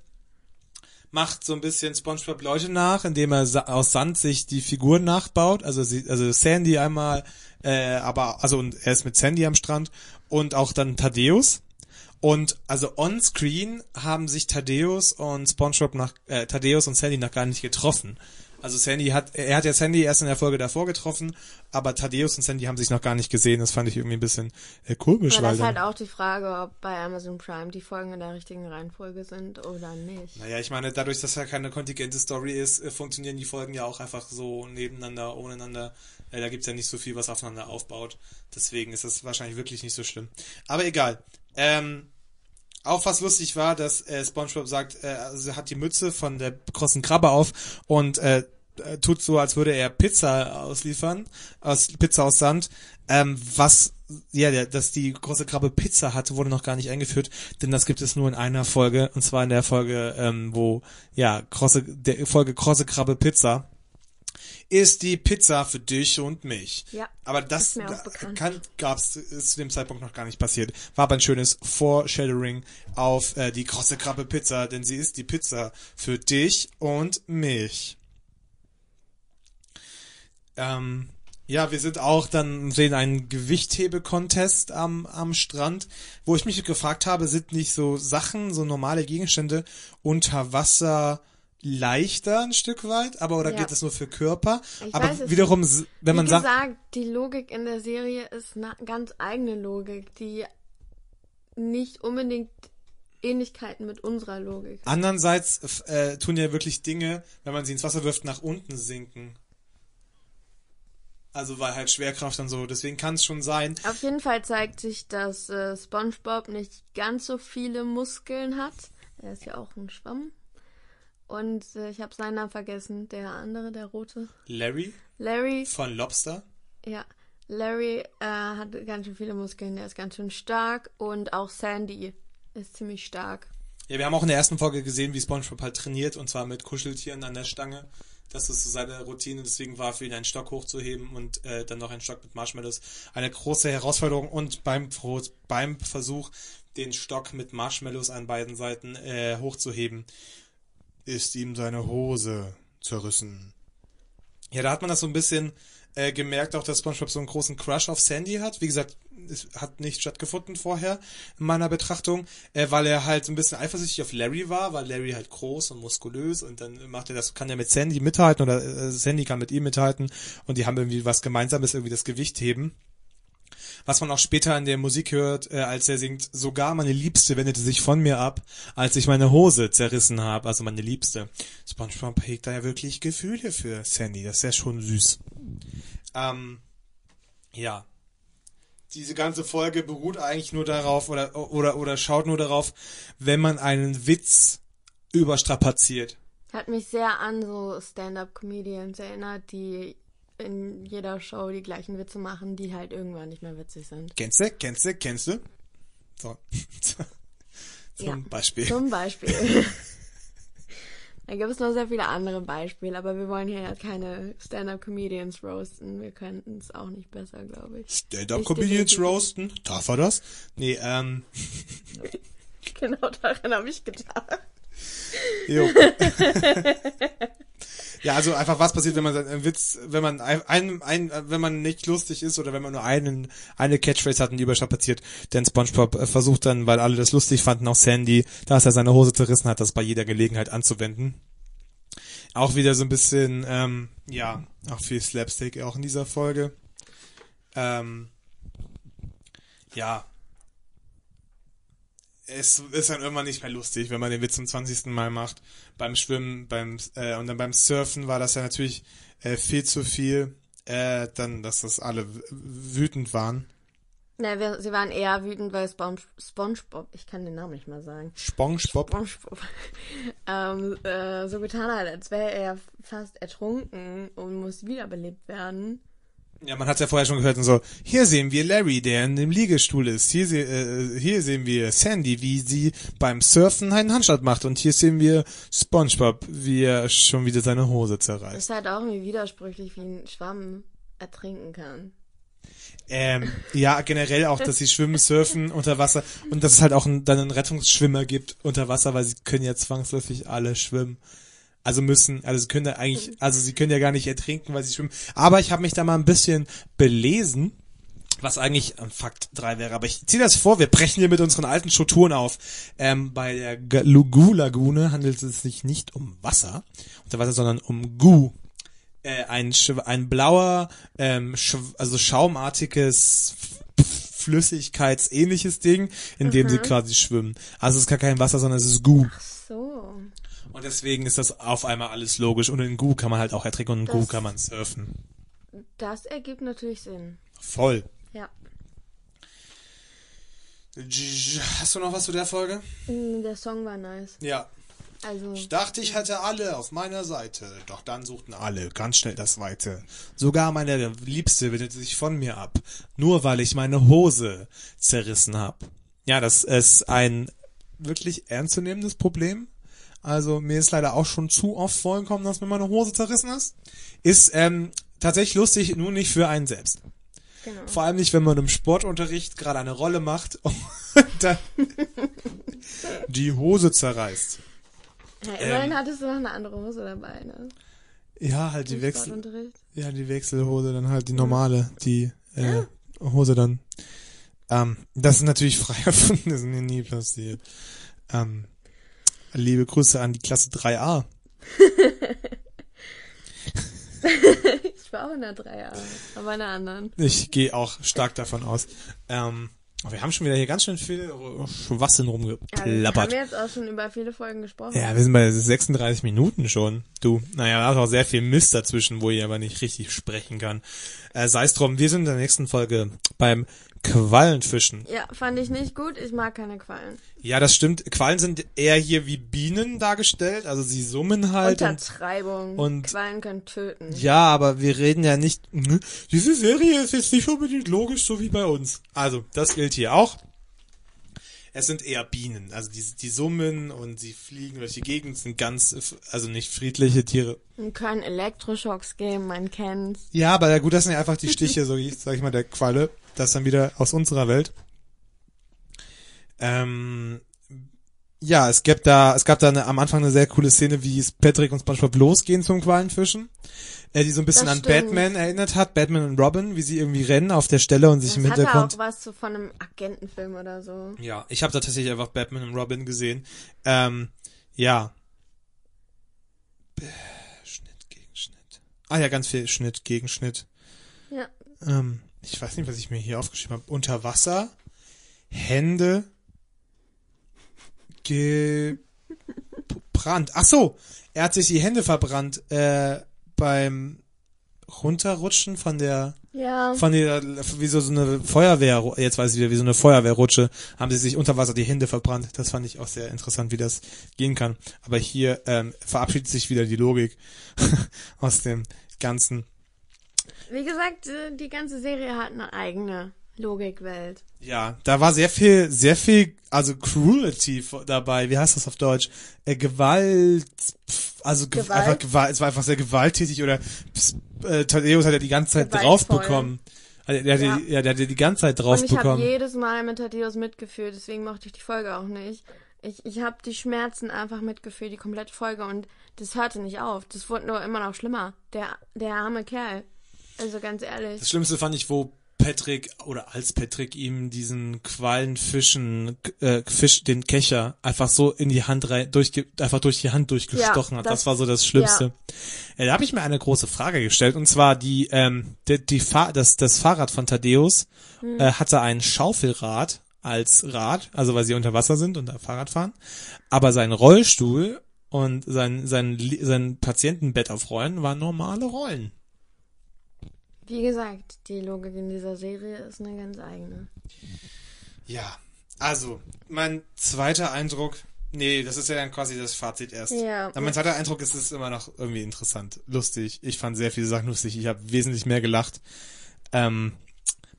macht so ein bisschen SpongeBob Leute nach, indem er sa aus Sand sich die Figuren nachbaut. Also sie, also Sandy einmal, äh, aber also und er ist mit Sandy am Strand und auch dann Thaddeus. Und also on Screen haben sich Thaddeus und SpongeBob nach äh, Thaddeus und Sandy noch gar nicht getroffen. Also Sandy hat, er hat ja Sandy erst in der Folge davor getroffen, aber Thaddeus und Sandy haben sich noch gar nicht gesehen. Das fand ich irgendwie ein bisschen äh, komisch, Aber das ist halt auch die Frage, ob bei Amazon Prime die Folgen in der richtigen Reihenfolge sind oder nicht. Naja, ich meine, dadurch, dass ja keine kontingente Story ist, äh, funktionieren die Folgen ja auch einfach so nebeneinander, ohneinander. Äh, da gibt's ja nicht so viel, was aufeinander aufbaut. Deswegen ist das wahrscheinlich wirklich nicht so schlimm. Aber egal. Ähm, auch was lustig war, dass äh, SpongeBob sagt, äh, also er hat die Mütze von der großen Krabbe auf und äh, äh, tut so, als würde er Pizza ausliefern, aus Pizza aus Sand. Ähm, was, ja, der, dass die große Krabbe Pizza hatte, wurde noch gar nicht eingeführt, denn das gibt es nur in einer Folge, und zwar in der Folge, ähm, wo, ja, große, der Folge große Krabbe Pizza ist die Pizza für dich und mich. Ja, Aber das bekannt. kann, gab's, ist zu dem Zeitpunkt noch gar nicht passiert. War aber ein schönes Foreshadowing auf äh, die große Krabbe Pizza, denn sie ist die Pizza für dich und mich. Ähm, ja, wir sind auch dann sehen einen Gewichthebe-Contest am, am Strand, wo ich mich gefragt habe, sind nicht so Sachen, so normale Gegenstände unter Wasser leichter ein Stück weit, aber oder Ja. geht das nur für Körper? Ich aber weiß wiederum, wenn man sagt, gesagt, die Logik in der Serie ist eine ganz eigene Logik, die nicht unbedingt Ähnlichkeiten mit unserer Logik. hat. Andererseits äh, tun ja wirklich Dinge, wenn man sie ins Wasser wirft, nach unten sinken. Also weil halt Schwerkraft und so. Deswegen kann es schon sein. Auf jeden Fall zeigt sich, dass äh, SpongeBob nicht ganz so viele Muskeln hat. Er ist ja auch ein Schwamm. Und äh, ich habe seinen Namen vergessen. Der andere, der rote. Larry Larry. von Lobster. Ja. Larry äh, hat ganz schön viele Muskeln. Der ist ganz schön stark. Und auch Sandy ist ziemlich stark. Ja, wir haben auch in der ersten Folge gesehen, wie SpongeBob halt trainiert und zwar mit Kuscheltieren an der Stange. Das ist so seine Routine, deswegen war für ihn ein Stock hochzuheben und äh, dann noch ein Stock mit Marshmallows eine große Herausforderung und beim, beim Versuch, den Stock mit Marshmallows an beiden Seiten äh, hochzuheben, ist ihm seine Hose zerrissen. Ja, da hat man das so ein bisschen äh, gemerkt, auch dass SpongeBob so einen großen Crush auf Sandy hat. Wie gesagt, es hat nicht stattgefunden vorher in meiner Betrachtung, äh, weil er halt so ein bisschen eifersüchtig auf Larry war, weil Larry halt groß und muskulös und dann macht er das, kann er mit Sandy mithalten oder äh, Sandy kann mit ihm mithalten und die haben irgendwie was Gemeinsames, irgendwie das Gewicht heben. Was man auch später in der Musik hört, äh, als er singt, sogar meine Liebste wendete sich von mir ab, als ich meine Hose zerrissen habe, also meine Liebste. SpongeBob hegt da ja wirklich Gefühle für Sandy, das ist ja schon süß. Ähm, ja. Diese ganze Folge beruht eigentlich nur darauf oder, oder, oder schaut nur darauf, wenn man einen Witz überstrapaziert. Hat mich sehr an so Stand-up-Comedians erinnert, die in jeder Show die gleichen Witze machen, die halt irgendwann nicht mehr witzig sind. Kennst du? Kennst du? Kennst du? So. Zum Ja. Beispiel. Zum Beispiel. da gibt es noch sehr viele andere Beispiele, aber wir wollen hier ja keine Stand-up-Comedians roasten. Wir könnten es auch nicht besser, glaube ich. Stand-up-Comedians roasten? Darf er das? Nee, ähm, Genau daran habe ich gedacht. jo. Ja, also einfach was passiert, wenn man einen Witz, wenn man ein, ein, wenn man nicht lustig ist oder wenn man nur einen, eine Catchphrase hat und die überstrapaziert, denn SpongeBob äh, versucht dann, weil alle das lustig fanden, auch Sandy, dass er seine Hose zerrissen hat, das bei jeder Gelegenheit anzuwenden. Auch wieder so ein bisschen, ähm, ja, auch viel Slapstick auch in dieser Folge. Ähm, ja. Es ist dann irgendwann nicht mehr lustig, wenn man den Witz zum 20. Mal macht. Beim Schwimmen, beim äh, und dann beim Surfen war das ja natürlich äh, viel zu viel. Äh, dann, dass das alle wütend waren. Na, wir, sie waren eher wütend, weil Spon SpongeBob, ich kann den Namen nicht mal sagen, SpongeBob. SpongeBob, ähm, äh, so getan hat, als wäre er fast ertrunken und muss wiederbelebt werden. Ja, man hat ja vorher schon gehört und so, hier sehen wir Larry, der in dem Liegestuhl ist. Hier, se äh, hier sehen wir Sandy, wie sie beim Surfen einen Handstand macht. Und hier sehen wir SpongeBob, wie er schon wieder seine Hose Das zerreißt. ist halt auch irgendwie widersprüchlich, wie ein Schwamm ertrinken kann. Ähm, ja, generell auch, dass sie schwimmen, surfen unter Wasser und dass es halt auch ein, dann einen Rettungsschwimmer gibt unter Wasser, weil sie können ja zwangsläufig alle schwimmen. Also müssen, also sie können da eigentlich, also sie können ja gar nicht ertrinken, weil sie schwimmen. Aber ich habe mich da mal ein bisschen belesen, was eigentlich ein Fakt 3 wäre. Aber ich ziehe das vor, wir brechen hier mit unseren alten Strukturen auf. Ähm, bei der Gu-Lagune handelt es sich nicht um Wasser unter Wasser, sondern um Gu. Äh, ein, ein blauer, ähm, also schaumartiges Flüssigkeitsähnliches Ding, in dem sie quasi schwimmen. Also es ist gar kein Wasser, sondern es ist Gu. So. Und deswegen ist das auf einmal alles logisch. Und in Gu kann man halt auch ertrinken und in Gu kann man surfen. Das ergibt natürlich Sinn. Voll. Ja. Hast du noch was zu der Folge? Mm, Der Song war nice. Ja. Also. Ich dachte, ich hätte alle auf meiner Seite, doch dann suchten alle ganz schnell das Weite. Sogar meine Liebste wendete sich von mir ab, nur weil ich meine Hose zerrissen hab. Ja, das ist ein wirklich ernstzunehmendes Problem. Also mir ist leider auch schon zu oft vorgekommen, dass mir meine Hose zerrissen ist. Ist ähm, tatsächlich lustig, nur nicht für einen selbst. Genau. Vor allem nicht, wenn man im Sportunterricht gerade eine Rolle macht und dann die Hose zerreißt. Ja, immerhin Ähm. hattest du noch eine andere Hose dabei, ne? Ja, halt die Im Wechsel, Sportunterricht. ja, die Wechselhose, dann halt die normale, die äh, Hose dann. Ähm, das ist natürlich frei erfunden, das ist mir nie passiert. Ähm, liebe Grüße an die Klasse 3a. Ich war auch in der Dreier, aber in einer anderen. Ich gehe auch stark davon aus. Ähm, wir haben schon wieder hier ganz schön viel Schwachsinn Ja, wir haben rumgeplappert. jetzt auch schon über viele Folgen gesprochen. Ja, wir sind bei 36 Minuten schon. Du, naja, da ist auch sehr viel Mist dazwischen, wo ich aber nicht richtig sprechen kann. Äh, Sei es drum, wir sind in der nächsten Folge beim Quallenfischen. Ja, fand ich nicht gut. Ich mag keine Quallen. Ja, das stimmt. Quallen sind eher hier wie Bienen dargestellt, also sie summen halt. Und, Untertreibung. und- Quallen können töten. ja, aber wir reden ja nicht, hm, diese Serie ist jetzt nicht unbedingt logisch, so wie bei uns. Also, das gilt hier auch. Es sind eher Bienen, also die, die summen und sie fliegen durch die Gegend, sind ganz, also nicht friedliche Tiere. Und können Elektroschocks geben, man kennt's. Ja, aber gut, das sind ja einfach die Stiche, so sag ich mal, der Qualle. Das ist dann wieder aus unserer Welt. Ähm, ja, es gab da, es gab da eine, am Anfang eine sehr coole Szene, wie es Patrick und SpongeBob losgehen zum Quallenfischen. Äh, die so ein bisschen Das an stimmt. Batman erinnert hat, Batman und Robin, wie sie irgendwie rennen auf der Stelle und sich Das im Hintergrund. auch was so von einem Agentenfilm oder so. Ja, ich habe da tatsächlich einfach Batman und Robin gesehen. Ähm, ja. Schnitt gegen Schnitt. Ah ja, ganz viel Schnitt gegen Schnitt. Ja. Ähm, ich weiß nicht, was ich mir hier aufgeschrieben habe. Unter Wasser, Hände, gebrannt. Ach so, er hat sich die Hände verbrannt äh, beim Runterrutschen von der Ja. von der wie so, so eine Feuerwehr jetzt weiß ich wieder wie so eine Feuerwehrrutsche haben sie sich unter Wasser die Hände verbrannt das fand ich auch sehr interessant wie das gehen kann aber hier ähm, verabschiedet sich wieder die Logik aus dem ganzen Wie gesagt, äh, die ganze Serie hat eine eigene Logikwelt. ja da war sehr viel sehr viel also Cruelty dabei wie heißt das auf Deutsch äh, Gewalt pf, also ge Gewalt? einfach Gewalt es war einfach sehr gewalttätig oder pss, äh, Thaddeus hat ja die ganze Zeit drauf Gewaltvoll. bekommen also, der, Ja. die, ja, der hat ja die ganze Zeit drauf Und ich habe jedes Mal mit Thaddeus mitgefühlt, deswegen mochte ich die Folge auch nicht. Ich, ich habe die Schmerzen einfach mitgefühlt, die komplette Folge und das hörte nicht auf. Das wurde nur immer noch schlimmer. Der, der arme Kerl. Also ganz ehrlich. Das Schlimmste fand ich, wo Patrick oder als Patrick ihm diesen Quallenfischen äh, Fisch den Kecher einfach so in die Hand rein durch einfach durch die Hand durchgestochen Ja, hat. Das, das- war so das Schlimmste. Äh, da habe ich mir eine große Frage gestellt und zwar die ähm, die, die Fahr das das Fahrrad von Thaddeus Hm. äh, hatte ein Schaufelrad als Rad, also weil sie unter Wasser sind und da Fahrrad fahren, aber sein Rollstuhl und sein sein sein Patientenbett auf Rollen waren normale Rollen. Wie gesagt, die Logik in dieser Serie ist eine ganz eigene. Ja, also, mein zweiter Eindruck, nee, das ist ja dann quasi das Fazit erst. Ja. Aber mein zweiter Eindruck ist, es ist immer noch irgendwie interessant, lustig. Ich fand sehr viele Sachen lustig. Ich habe wesentlich mehr gelacht. Ähm,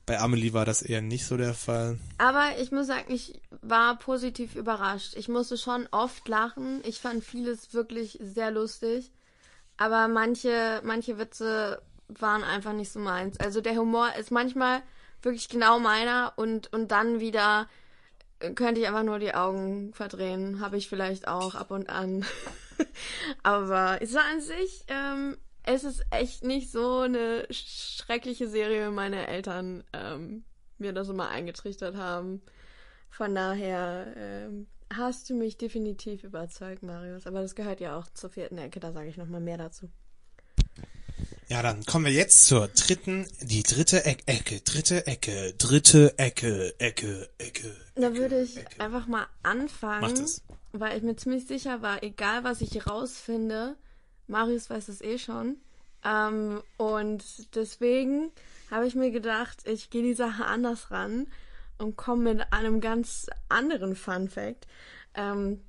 bei Amelie war das eher nicht so der Fall. Aber ich muss sagen, ich war positiv überrascht. Ich musste schon oft lachen. Ich fand vieles wirklich sehr lustig. Aber manche, manche Witze waren einfach nicht so meins. Also der Humor ist manchmal wirklich genau meiner und, und dann wieder könnte ich einfach nur die Augen verdrehen. Habe ich vielleicht auch ab und an. Aber so an sich, ähm, es ist echt nicht so eine schreckliche Serie, wie meine Eltern ähm, mir das immer eingetrichtert haben. Von daher ähm, hast du mich definitiv überzeugt, Marius. Aber das gehört ja auch zur vierten Ecke, da sage ich nochmal mehr dazu. Ja, dann kommen wir jetzt zur dritten, die dritte Eck, Ecke, dritte Ecke, dritte Ecke, Ecke, Ecke. Da würde ich Ecke. einfach mal anfangen, Macht es. weil ich mir ziemlich sicher war, egal was ich rausfinde, Marius weiß es eh schon. Ähm, und deswegen habe ich mir gedacht, ich gehe die Sache anders ran und komme mit einem ganz anderen Fun Fact. Ähm,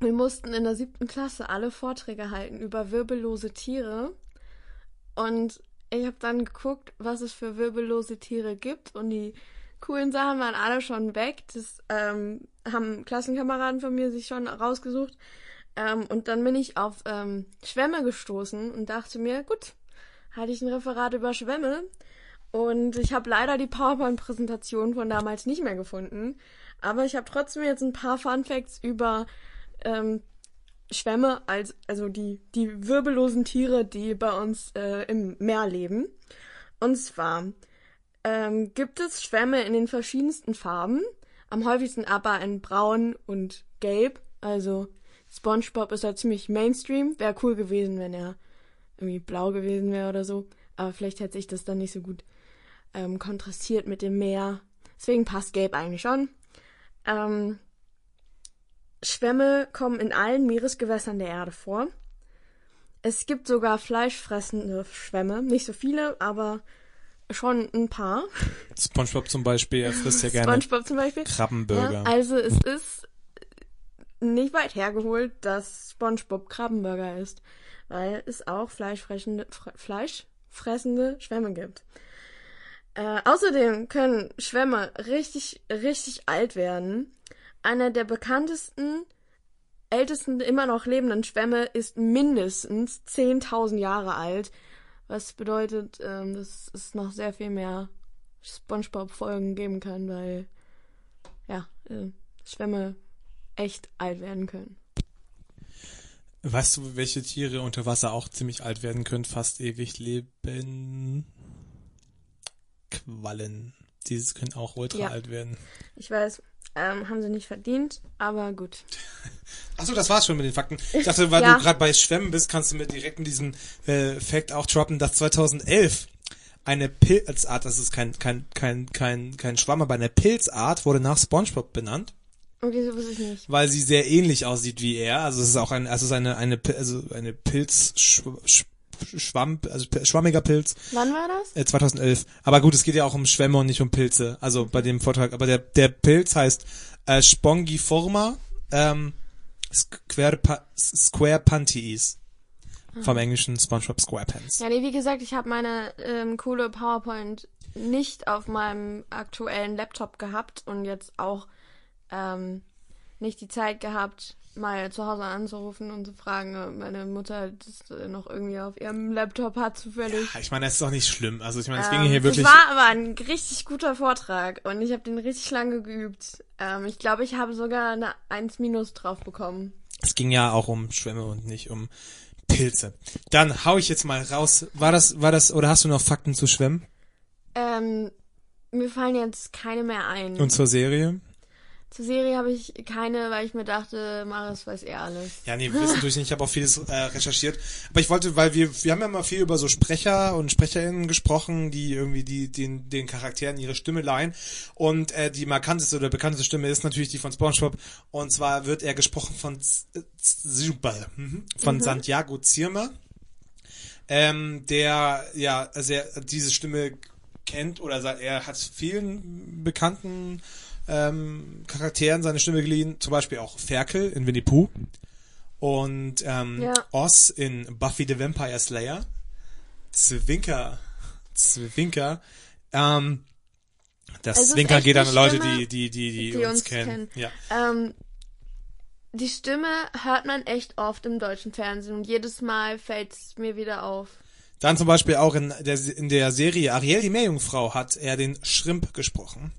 wir mussten in der siebten Klasse alle Vorträge halten über wirbellose Tiere. Und ich habe dann geguckt, was es für wirbellose Tiere gibt. Und die coolen Sachen waren alle schon weg. Das ähm, haben Klassenkameraden von mir sich schon rausgesucht. Ähm, und dann bin ich auf ähm, Schwämme gestoßen und dachte mir, gut, hatte ich ein Referat über Schwämme. Und ich habe leider die PowerPoint-Präsentation von damals nicht mehr gefunden. Aber ich habe trotzdem jetzt ein paar Fun Facts über ähm, Schwämme, als, also die, die wirbellosen Tiere, die bei uns äh, im Meer leben. Und zwar ähm, gibt es Schwämme in den verschiedensten Farben, am häufigsten aber in Braun und Gelb. Also SpongeBob ist ja ziemlich Mainstream. Wäre cool gewesen, wenn er irgendwie blau gewesen wäre oder so. Aber vielleicht hätte sich das dann nicht so gut ähm, kontrastiert mit dem Meer. Deswegen passt Gelb eigentlich schon. Ähm, Schwämme kommen in allen Meeresgewässern der Erde vor. Es gibt sogar fleischfressende Schwämme. Nicht so viele, aber schon ein paar. SpongeBob zum Beispiel, er frisst ja gerne SpongeBob zum Beispiel. Krabbenburger. Ja, also es ist nicht weit hergeholt, dass SpongeBob Krabbenburger ist, weil es auch fleischfressende, fleischfressende Schwämme gibt. Äh, außerdem können Schwämme richtig, richtig alt werden. Einer der bekanntesten, ältesten immer noch lebenden Schwämme ist mindestens 10.000 Jahre alt. Was bedeutet, ähm, dass es noch sehr viel mehr SpongeBob-Folgen geben kann, weil ja, äh, Schwämme echt alt werden können. Weißt du, welche Tiere unter Wasser auch ziemlich alt werden können, fast ewig leben? Quallen. Diese können auch ultra ja. alt werden. Ich weiß. Ähm, haben sie nicht verdient, aber gut. Achso, das war's schon mit den Fakten. Ich dachte, weil ja. du gerade bei Schwämmen bist, kannst du mir direkt in diesem äh, Fact auch droppen, dass 2011 eine Pilzart, das ist kein, kein, kein, kein, kein Schwamm, aber eine Pilzart wurde nach SpongeBob benannt. Okay, so wusste ich nicht. Weil sie sehr ähnlich aussieht wie er. Also es ist auch ein, also es ist eine, eine, also eine Pilz, Schwamm, also schwammiger Pilz. Wann war das? Äh, 2011. Aber gut, es geht ja auch um Schwämme und nicht um Pilze. Also bei dem Vortrag. Aber der, der Pilz heißt äh, Spongiforma ähm, Square, Square Panties. Vom englischen SpongeBob SquarePants. Ja, nee, wie gesagt, ich habe meine ähm, coole PowerPoint nicht auf meinem aktuellen Laptop gehabt und jetzt auch ähm, nicht die Zeit gehabt, mal zu Hause anzurufen und zu fragen, ob meine Mutter das äh, noch irgendwie auf ihrem Laptop hat, zufällig. Ja, ich meine, das ist doch nicht schlimm. Also ich meine, es ähm, ging hier wirklich... Es war aber ein richtig guter Vortrag und ich habe den richtig lange geübt. Ähm, ich glaube, ich habe sogar eine 1 Minus drauf bekommen. Es ging ja auch um Schwämme und nicht um Pilze. Dann hau ich jetzt mal raus. War das, war das, oder hast du noch Fakten zu Schwämmen? Ähm, mir fallen jetzt keine mehr ein. Und zur Serie? Zur Serie habe ich keine, weil ich mir dachte, Marius weiß eh alles. Ja, nee, wir wissen durch nicht. Ich habe auch vieles äh, recherchiert. Aber ich wollte, weil wir, wir haben ja mal viel über so Sprecher und Sprecherinnen gesprochen, die irgendwie die den, den Charakteren ihre Stimme leihen. Und äh, die markanteste oder bekannteste Stimme ist natürlich die von SpongeBob. Und zwar wird er gesprochen von mhm, von mhm. Santiago Zirmer, ähm, der ja sehr diese Stimme kennt oder er hat vielen bekannten ähm, Charakteren seine Stimme geliehen, zum Beispiel auch Ferkel in Winnie Pooh und ähm, ja. Oz in Buffy the Vampire Slayer, Zwinker, Zwinker, ähm, das also Zwinker geht an Leute, die, die, die, die, die uns, uns kennen. kennen. Ja. Ähm, die Stimme hört man echt oft im deutschen Fernsehen und jedes Mal fällt es mir wieder auf. Dann zum Beispiel auch in der, in der Serie Ariel die Meerjungfrau hat er den Schrimp gesprochen.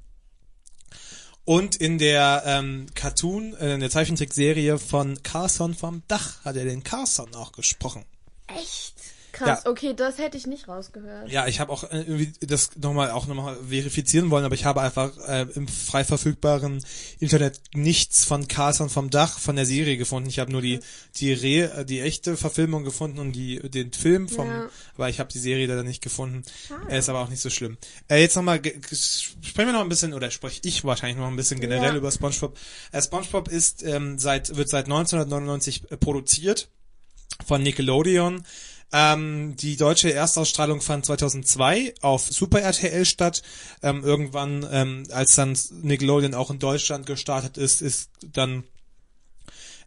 Und in der ähm, Cartoon, äh, in der Zeichentrickserie von Carson vom Dach hat er den Carson auch gesprochen. Echt? Krass, ja. okay, das hätte ich nicht rausgehört. Ja, ich habe auch äh, irgendwie das nochmal auch nochmal verifizieren wollen, aber ich habe einfach äh, im frei verfügbaren Internet nichts von Carson vom Dach von der Serie gefunden. Ich habe nur die die Re äh, die echte Verfilmung gefunden und die den Film vom, ja. aber ich habe die Serie leider nicht gefunden. Er ist aber auch nicht so schlimm. Äh, jetzt nochmal sprechen wir noch ein bisschen oder spreche ich wahrscheinlich noch ein bisschen generell ja. über SpongeBob. Äh, SpongeBob ist ähm, seit wird seit 1999 äh, produziert von Nickelodeon. Ähm, die deutsche Erstausstrahlung fand 2002 auf Super RTL statt. Ähm, irgendwann, ähm, als dann Nickelodeon auch in Deutschland gestartet ist, ist dann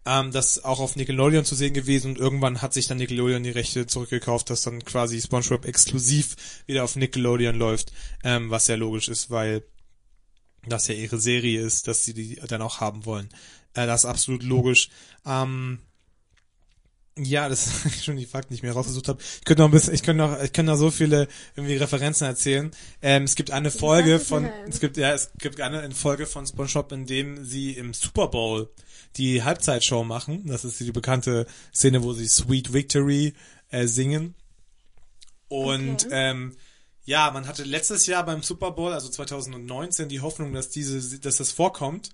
ähm, das auch auf Nickelodeon zu sehen gewesen und irgendwann hat sich dann Nickelodeon die Rechte zurückgekauft, dass dann quasi SpongeBob exklusiv wieder auf Nickelodeon läuft, ähm, was ja logisch ist, weil das ja ihre Serie ist, dass sie die dann auch haben wollen. Äh, das ist absolut logisch. Ähm, ja, das ist schon die Fakten, die ich mir rausgesucht habe. Ich könnte noch ein bisschen, ich könnte noch, ich könnte noch so viele irgendwie Referenzen erzählen. Ähm, es gibt eine Folge von, es gibt ja, es gibt eine, eine Folge von SpongeBob, in dem sie im Super Bowl die Halbzeitshow machen. Das ist die bekannte Szene, wo sie Sweet Victory äh, singen. Und okay. ähm, ja, man hatte letztes Jahr beim Super Bowl, also 2019, die Hoffnung, dass diese, dass das vorkommt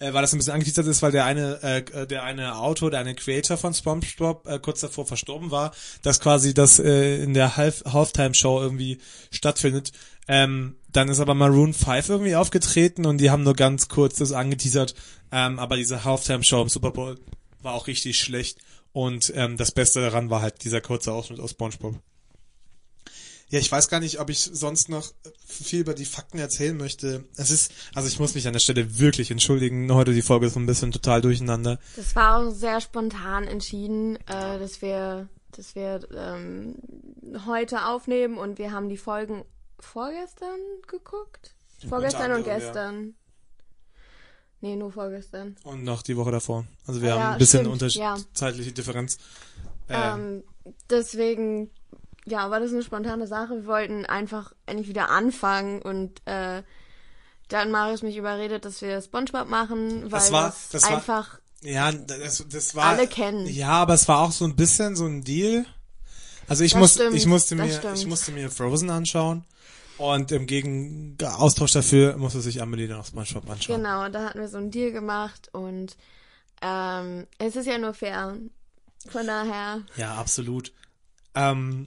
äh, weil das ein bisschen angeteasert ist, weil der eine, äh, der eine Autor, der eine Creator von SpongeBob äh, kurz davor verstorben war, dass quasi das äh, in der Half Halftime Show irgendwie stattfindet. Ähm, dann ist aber Maroon 5 irgendwie aufgetreten und die haben nur ganz kurz das angeteasert, ähm, aber diese Halftime Show im Super Bowl war auch richtig schlecht und ähm, das Beste daran war halt dieser kurze Ausschnitt aus SpongeBob. Ja, ich weiß gar nicht, ob ich sonst noch viel über die Fakten erzählen möchte. Es ist, also ich muss mich an der Stelle wirklich entschuldigen. Heute die Folge ist ein bisschen total durcheinander. Das war auch sehr spontan entschieden, äh, dass wir, dass wir ähm, heute aufnehmen und wir haben die Folgen vorgestern geguckt. Vorgestern und, gestern. Ja. Nee, nur vorgestern. Und noch die Woche davor. Also wir ah, haben ein bisschen unterschiedliche ja. Differenz. Äh, ähm, deswegen ja, war das eine spontane Sache. Wir wollten einfach endlich wieder anfangen und äh, dann Marius mich überredet, dass wir SpongeBob machen, weil das, war, das, das einfach war, ja, das, das war alle kennen. Ja, aber es war auch so ein bisschen so ein Deal. Also ich muss, ich musste mir, ich musste mir Frozen anschauen. Und im Gegen Austausch dafür musste sich Amelie dann auch SpongeBob anschauen. Genau, da hatten wir so einen Deal gemacht und ähm, es ist ja nur fair. Von daher. Ja, absolut. Ähm,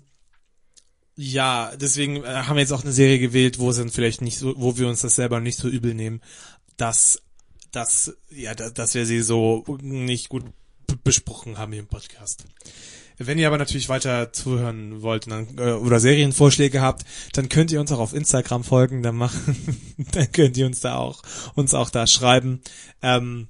ja, deswegen äh, haben wir jetzt auch eine Serie gewählt, wo es dann vielleicht nicht so, wo wir uns das selber nicht so übel nehmen, dass, dass, ja, dass wir sie so nicht gut besprochen haben hier im Podcast. Wenn ihr aber natürlich weiter zuhören wollt dann, äh, oder Serienvorschläge habt, dann könnt ihr uns auch auf Instagram folgen, dann machen, dann könnt ihr uns da auch uns auch da schreiben. Ähm,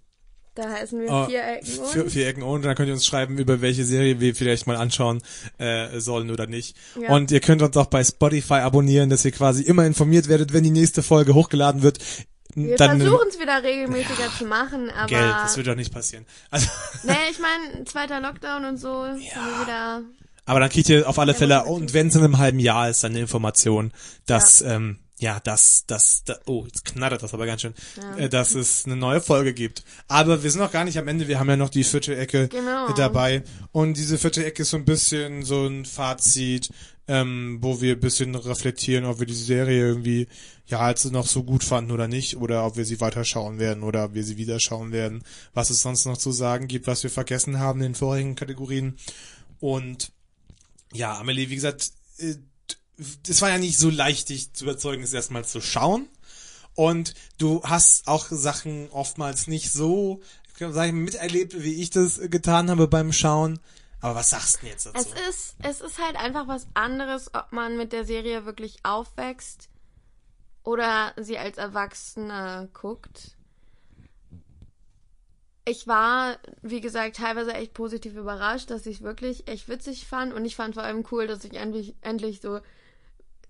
da heißen wir oh, vier Ecken und. Vier, vier Ecken und. Dann könnt ihr uns schreiben, über welche Serie wir vielleicht mal anschauen äh, sollen oder nicht. Ja. Und ihr könnt uns auch bei Spotify abonnieren, dass ihr quasi immer informiert werdet, wenn die nächste Folge hochgeladen wird. Wir versuchen es wieder regelmäßiger ja, zu machen, aber. Geld, das wird doch nicht passieren. Also nee, ich meine, zweiter Lockdown und so. Ja. Aber dann kriegt ihr auf alle Fälle, und wenn es in einem halben Jahr ist, dann eine Information, dass ähm, ja, dass, dass, da, oh, jetzt knattert das aber ganz schön, ja. äh, dass es eine neue Folge gibt. Aber wir sind noch gar nicht am Ende, wir haben ja noch die vierte Ecke genau. dabei. Und diese vierte Ecke ist so ein bisschen so ein Fazit, ähm, wo wir ein bisschen reflektieren, ob wir die Serie irgendwie, ja, als noch so gut fanden oder nicht, oder ob wir sie weiterschauen werden oder ob wir sie wieder schauen werden, was es sonst noch zu sagen gibt, was wir vergessen haben in den vorigen Kategorien. Und ja, Amelie, wie gesagt, äh, es war ja nicht so leicht, dich zu überzeugen, es erstmal zu schauen. Und du hast auch Sachen oftmals nicht so, sag ich, miterlebt, wie ich das getan habe beim Schauen. Aber was sagst du denn jetzt dazu? Es ist, es ist halt einfach was anderes, ob man mit der Serie wirklich aufwächst oder sie als Erwachsene guckt. Ich war, wie gesagt, teilweise echt positiv überrascht, dass ich es wirklich echt witzig fand und ich fand vor allem cool, dass ich endlich, endlich so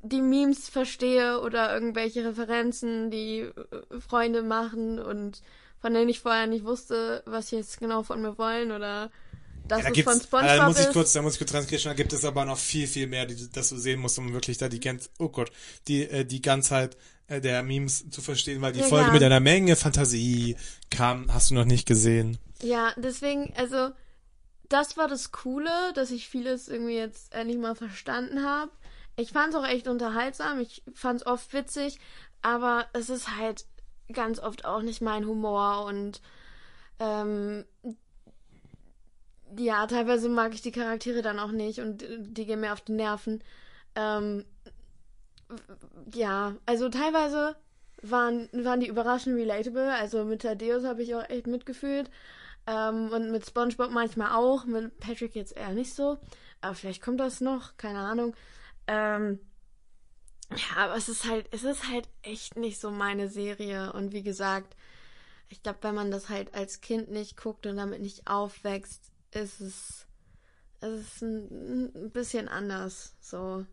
die Memes verstehe oder irgendwelche Referenzen, die äh, Freunde machen und von denen ich vorher nicht wusste, was sie jetzt genau von mir wollen oder dass ja, da es von SpongeBob äh, da muss ich ist. kurz, da muss ich kurz transkription, da gibt es aber noch viel, viel mehr, die, dass du sehen musst, um wirklich da die ganz, oh Gott, die, äh, die Ganzheit äh, der Memes zu verstehen, weil die ja, Folge ja. mit einer Menge Fantasie kam, hast du noch nicht gesehen. Ja, deswegen, also, das war das Coole, dass ich vieles irgendwie jetzt endlich mal verstanden habe. Ich fand es auch echt unterhaltsam, ich fand es oft witzig, aber es ist halt ganz oft auch nicht mein Humor und ähm, ja, teilweise mag ich die Charaktere dann auch nicht und die gehen mir auf die Nerven. Ähm, ja, also teilweise waren, waren die überraschend relatable. Also mit Thaddeus habe ich auch echt mitgefühlt. Ähm, und mit SpongeBob manchmal auch. Mit Patrick jetzt eher nicht so. Aber vielleicht kommt das noch, keine Ahnung. Ähm, ja, aber es ist halt, es ist halt echt nicht so meine Serie. Und wie gesagt, ich glaube, wenn man das halt als Kind nicht guckt und damit nicht aufwächst, ist es, ist ein, ein bisschen anders. So.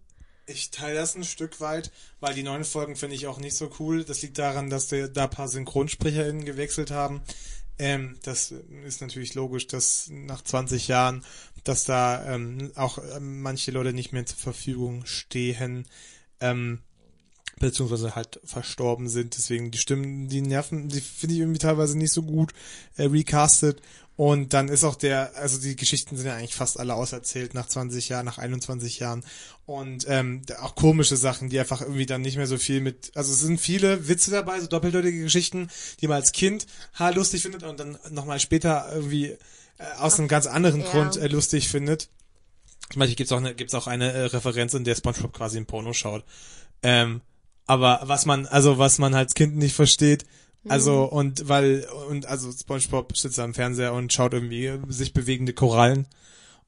Ich teile das ein Stück weit, weil die neuen Folgen finde ich auch nicht so cool. Das liegt daran, dass wir da ein paar SynchronsprecherInnen gewechselt haben. Ähm, das ist natürlich logisch, dass nach 20 Jahren, dass da ähm, auch ähm, manche Leute nicht mehr zur Verfügung stehen. Ähm, beziehungsweise halt verstorben sind. Deswegen die Stimmen, die Nerven, die finde ich irgendwie teilweise nicht so gut äh, recastet. Und dann ist auch der, also die Geschichten sind ja eigentlich fast alle auserzählt nach 20 Jahren, nach 21 Jahren. Und ähm, auch komische Sachen, die einfach irgendwie dann nicht mehr so viel mit, also es sind viele Witze dabei, so doppeldeutige Geschichten, die man als Kind ha, lustig findet und dann nochmal später irgendwie aus einem ganz anderen ja. Grund äh, lustig findet. Zum Beispiel gibt's auch eine, gibt's auch eine äh, Referenz, in der SpongeBob quasi ein Porno schaut. Ähm, aber was man, also was man als Kind nicht versteht, also, mhm. und weil, und also SpongeBob sitzt am Fernseher und schaut irgendwie sich bewegende Korallen.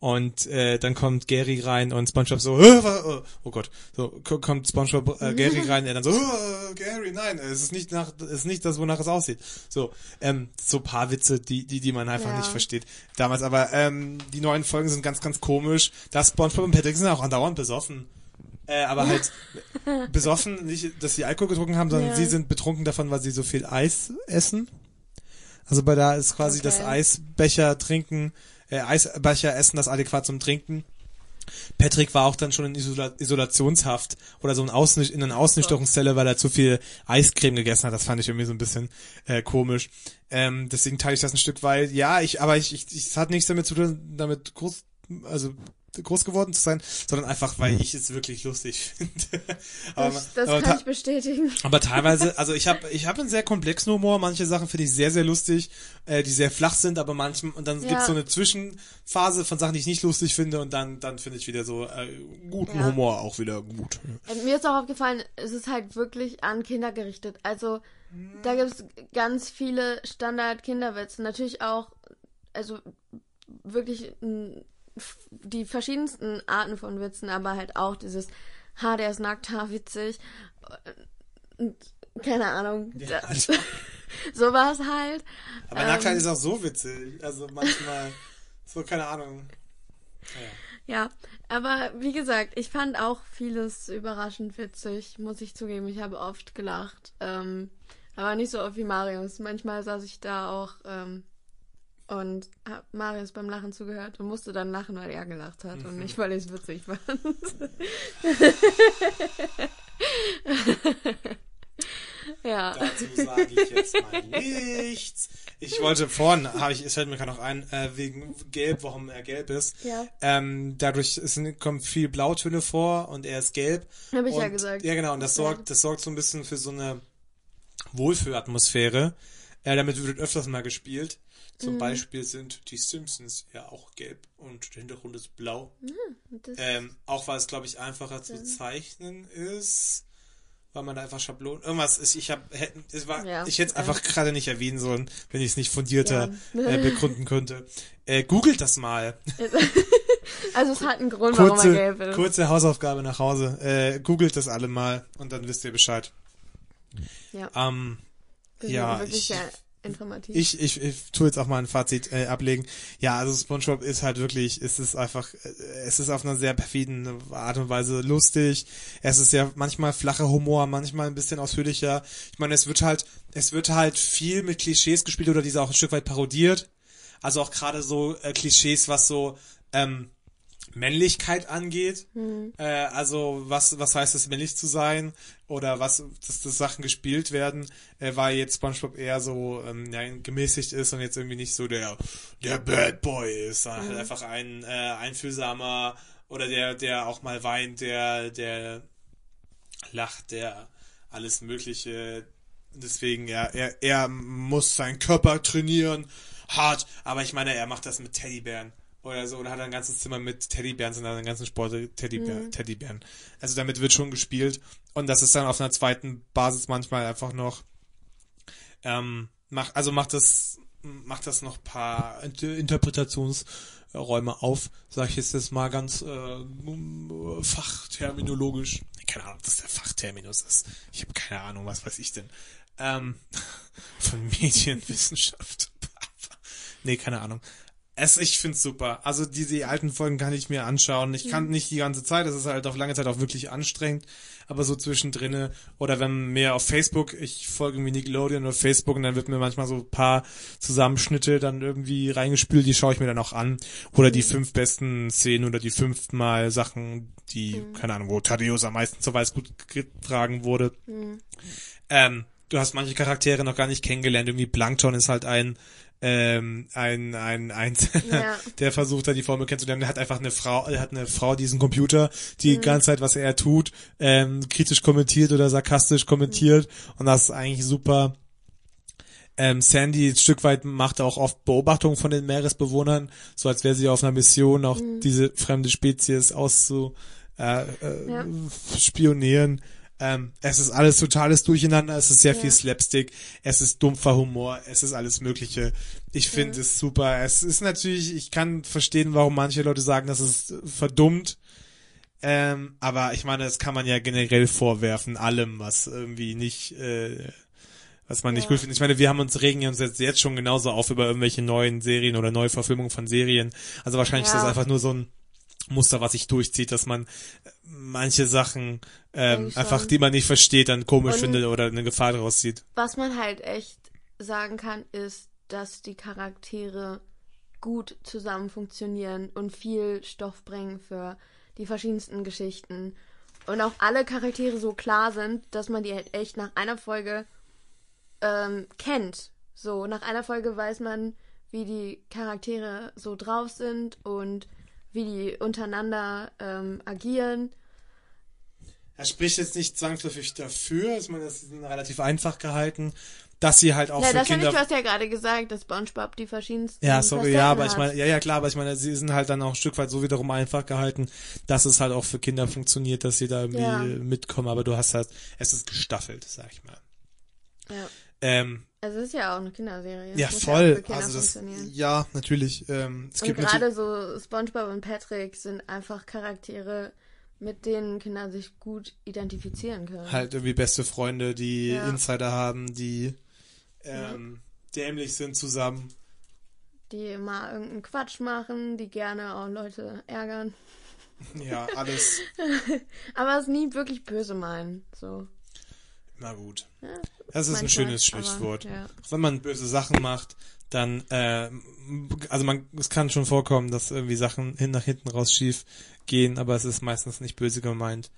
Und äh, dann kommt Gary rein und SpongeBob so, oh, oh Gott, so kommt SpongeBob äh, Gary rein, er dann so, oh, Gary, nein, es ist nicht nach, es ist nicht das, wonach es aussieht. So, ähm, so paar Witze, die, die, die man einfach ja. nicht versteht. Damals, aber ähm, die neuen Folgen sind ganz, ganz komisch. Das SpongeBob und Patrick sind auch andauernd besoffen. Äh, aber halt besoffen, nicht, dass sie Alkohol getrunken haben, sondern ja. sie sind betrunken davon, weil sie so viel Eis essen. Also bei da ist quasi okay. das Eisbecher trinken, äh, Eisbecher essen das adäquat zum Trinken. Patrick war auch dann schon in Isola Isolationshaft oder so in, Ausnicht in einer Ausnüchterungszelle, weil er zu viel Eiscreme gegessen hat. Das fand ich irgendwie so ein bisschen äh, komisch. Ähm, deswegen teile ich das ein Stück weit. Ja, ich, aber ich, ich, ich, es hat nichts damit zu tun, damit groß, also groß geworden zu sein, sondern einfach, weil ich es wirklich lustig finde. aber, das, das aber kann ich bestätigen. Aber teilweise, also ich habe ich hab einen sehr komplexen Humor, manche Sachen finde ich sehr, sehr lustig, äh, die sehr flach sind, aber manchmal, und dann ja. gibt's so eine Zwischenphase von Sachen, die ich nicht lustig finde und dann, dann finde ich wieder so äh, guten ja. Humor auch wieder gut. Also mir ist auch aufgefallen, es ist halt wirklich an Kinder gerichtet. Also da gibt's ganz viele Standard-Kinderwitze. Natürlich auch, also wirklich die verschiedensten Arten von Witzen, aber halt auch dieses, ha, der ist nackt, ha, witzig. Und, keine Ahnung. Ja, also. Sowas halt. Aber ähm, Nacktheit ist auch so witzig. Also manchmal, so, keine Ahnung. Ja. ja, aber wie gesagt, ich fand auch vieles überraschend witzig, muss ich zugeben. Ich habe oft gelacht. Ähm, aber nicht so oft wie Marius. Manchmal saß ich da auch ähm, und habe Marius beim Lachen zugehört und musste dann lachen, weil er gelacht hat mhm. und nicht, weil ich es witzig fand. ja. Dazu sage ich jetzt mal nichts. Ich wollte vorhin, habe ich, es fällt mir gerade noch ein, äh, wegen Gelb, warum er gelb ist. Ja. Ähm, dadurch sind, kommen viel Blautöne vor und er ist gelb. Habe ich und, ja gesagt. Ja, genau, und das sorgt, das sorgt so ein bisschen für so eine Wohlfühlatmosphäre. Äh, damit wird öfters mal gespielt. Zum mhm. Beispiel sind die Simpsons ja auch gelb und der Hintergrund ist blau. Mhm, ähm, auch weil es, glaube ich, einfacher zu zeichnen ist, weil man da einfach Schablonen. Irgendwas ist, ich habe, es war, ja, ich hätte es einfach gerade nicht erwähnen sollen, wenn ich es nicht fundierter ja. äh, begründen könnte. Äh, googelt das mal. also es hat einen Grund, kurze, warum er gelb ist. Kurze Hausaufgabe nach Hause. Äh, googelt das alle mal und dann wisst ihr Bescheid. Ja. Ähm, ja, ich, ja informativ. Ich, ich, ich tue jetzt auch mal ein Fazit äh, ablegen. Ja, also SpongeBob ist halt wirklich, es ist einfach, äh, es ist auf einer sehr perfiden Art und Weise lustig. Es ist ja manchmal flacher Humor, manchmal ein bisschen ausführlicher. Ich meine, es wird halt, es wird halt viel mit Klischees gespielt oder diese auch ein Stück weit parodiert. Also auch gerade so äh, Klischees, was so ähm, Männlichkeit angeht. Mhm. Äh, also was, was heißt es, männlich zu sein? Oder was, dass, dass Sachen gespielt werden, äh, weil jetzt SpongeBob eher so ähm, ja, gemäßigt ist und jetzt irgendwie nicht so der, der Bad Boy ist, sondern mhm. halt einfach ein äh, einfühlsamer oder der, der auch mal weint, der, der lacht, der alles Mögliche. Deswegen, ja, er, er muss seinen Körper trainieren, hart, aber ich meine, er macht das mit Teddybären oder so, oder hat ein ganzes Zimmer mit Teddybären, sind einen ganzen Sport Teddybär, mhm. Teddybären. Also damit wird schon gespielt. Und das ist dann auf einer zweiten Basis manchmal einfach noch, ähm, macht, also macht das, macht das noch paar Interpretationsräume auf, sag ich jetzt mal ganz äh, fachterminologisch. Keine Ahnung, ob das der Fachterminus ist. Ich habe keine Ahnung, was weiß ich denn. Ähm, von Medienwissenschaft. nee, keine Ahnung. Es, ich find's super. Also diese alten Folgen kann ich mir anschauen. Ich kann nicht die ganze Zeit, das ist halt auf lange Zeit auch wirklich anstrengend, aber so zwischendrinne oder wenn mir auf Facebook, ich folge irgendwie Nickelodeon auf Facebook und dann wird mir manchmal so ein paar Zusammenschnitte dann irgendwie reingespült, die schaue ich mir dann auch an. Oder die fünf besten Szenen oder die fünfmal Sachen, die, mhm. keine Ahnung, wo Thaddeus am meisten zur Weiß gut getragen wurde. Mhm. Ähm, du hast manche Charaktere noch gar nicht kennengelernt. Irgendwie Plankton ist halt ein ähm, ein ein ein ja. der versucht da die Formel kennenzulernen. Der hat einfach eine Frau, er hat eine Frau, diesen Computer, die mhm. ganze Zeit, was er tut, ähm, kritisch kommentiert oder sarkastisch kommentiert mhm. und das ist eigentlich super. Ähm, Sandy ein Stück weit macht auch oft Beobachtungen von den Meeresbewohnern, so als wäre sie auf einer Mission, auch mhm. diese fremde Spezies auszu äh, äh, ja. spionieren. Ähm, es ist alles totales Durcheinander, es ist sehr ja. viel Slapstick, es ist dumpfer Humor, es ist alles Mögliche. Ich finde ja. es super. Es ist natürlich, ich kann verstehen, warum manche Leute sagen, das ist verdummt. Ähm, aber ich meine, das kann man ja generell vorwerfen, allem, was irgendwie nicht, äh, was man nicht gut findet. Ich meine, wir haben uns regen uns jetzt, jetzt schon genauso auf über irgendwelche neuen Serien oder neue Verfilmungen von Serien. Also wahrscheinlich ja. ist das einfach nur so ein Muster, was sich durchzieht, dass man äh, manche Sachen ähm, einfach, die man nicht versteht, dann komisch und findet oder eine Gefahr daraus sieht. Was man halt echt sagen kann, ist, dass die Charaktere gut zusammen funktionieren und viel Stoff bringen für die verschiedensten Geschichten. Und auch alle Charaktere so klar sind, dass man die halt echt nach einer Folge ähm, kennt. So, nach einer Folge weiß man, wie die Charaktere so drauf sind und wie die untereinander ähm, agieren. Er spricht jetzt nicht zwangsläufig dafür, ich meine, das ist relativ einfach gehalten, dass sie halt auch ja, für das Kinder. Nicht, du hast ja gerade gesagt, dass SpongeBob die verschiedensten. Ja, sorry, ja, aber ich meine, ja, ja, klar, aber ich meine, sie sind halt dann auch ein Stück weit so wiederum einfach gehalten, dass es halt auch für Kinder funktioniert, dass sie da irgendwie ja. mitkommen, aber du hast halt, es ist gestaffelt, sag ich mal. Ja. Ähm, also es ist ja auch eine Kinderserie. Ja, voll. Ja also das, ja, natürlich. Ähm, es und gibt gerade so SpongeBob und Patrick sind einfach Charaktere, mit denen Kinder sich gut identifizieren können. Halt irgendwie beste Freunde, die ja. Insider haben, die ähm, ja. dämlich sind zusammen. Die mal irgendeinen Quatsch machen, die gerne auch Leute ärgern. Ja, alles. Aber es nie wirklich böse meinen. So. Na gut. Ja, das ist ein schönes Schlusswort. Ja. Wenn man böse Sachen macht, dann, äh, also man, es kann schon vorkommen, dass irgendwie Sachen hin nach hinten raus schief gehen, aber es ist meistens nicht böse gemeint.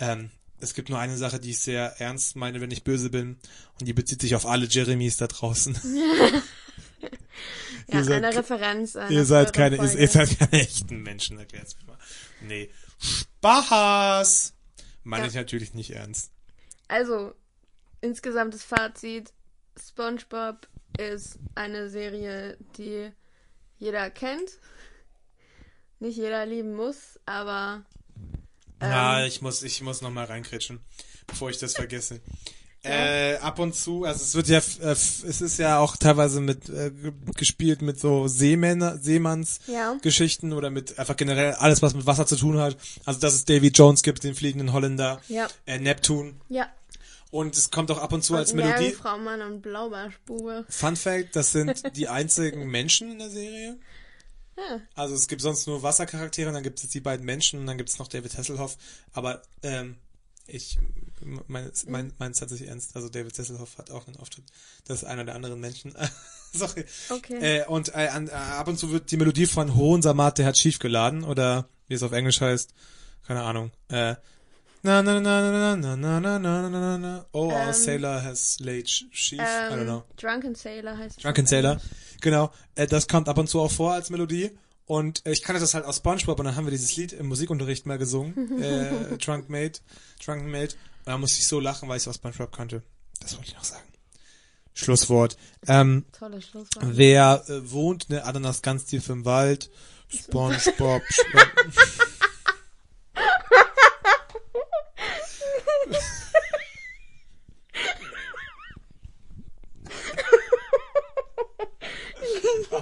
Ähm, es gibt nur eine Sache, die ich sehr ernst meine, wenn ich böse bin, und die bezieht sich auf alle Jeremys da draußen. ja, ihr seid, eine Referenz. Eine ihr seid keine, ihr, ihr, seid keine echten Menschen, erklärt's mir mal. Nee. Spaß! Meine ja. ich natürlich nicht ernst. Also, insgesamtes Fazit: SpongeBob ist eine Serie, die jeder kennt. Nicht jeder lieben muss, aber. Ähm, ja, ich muss, ich muss nochmal reinkritschen, bevor ich das vergesse. Äh, ab und zu, also es wird ja, äh, es ist ja auch teilweise mit äh, gespielt mit so Seemänner, Seemannsgeschichten ja. oder mit einfach generell alles, was mit Wasser zu tun hat. Also dass es Davy Jones gibt, den fliegenden Holländer, ja. äh, Neptun. Ja. Und es kommt auch ab und zu und als Melodie. Frau Mann und Blaubarschbube. Fun Fact, das sind die einzigen Menschen in der Serie. Ja. Also es gibt sonst nur Wassercharaktere und dann gibt es die beiden Menschen und dann gibt es noch David Hasselhoff. Aber ähm, ich mein, mein, meins tatsächlich ernst. Also David Hasselhoff hat auch einen Auftritt. Das ist einer der anderen Menschen. Sorry. Okay. Äh, und äh, an, äh, ab und zu wird die Melodie von Hohen Samat, der hat schief geladen oder wie es auf Englisch heißt, keine Ahnung. Äh, na na na na na na na na na na Oh, our sailor has laid sheaf. I don't know. Drunken Sailor heißt Drunken Sailor. Genau. Äh, das kommt ab und zu auch vor als Melodie. Und äh, ich kannte das halt aus SpongeBob und dann haben wir dieses Lied im Musikunterricht mal gesungen. äh, Drunk Mate. Drunken Mate. Und da musste ich so lachen, weil ich es aus SpongeBob kannte. Das wollte ich noch sagen. Schlusswort. Ähm, Tolles Schlusswort. Wer äh, wohnt, ne, Ananas ganz tief im Wald. SpongeBob. SpongeBob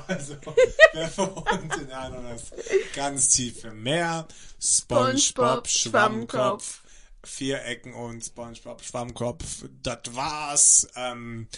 Also, wer wir verunten an das ganz tiefe Meer. SpongeBob, SpongeBob Schwammkopf. Vierecken und SpongeBob Schwammkopf. Das war's. Ähm.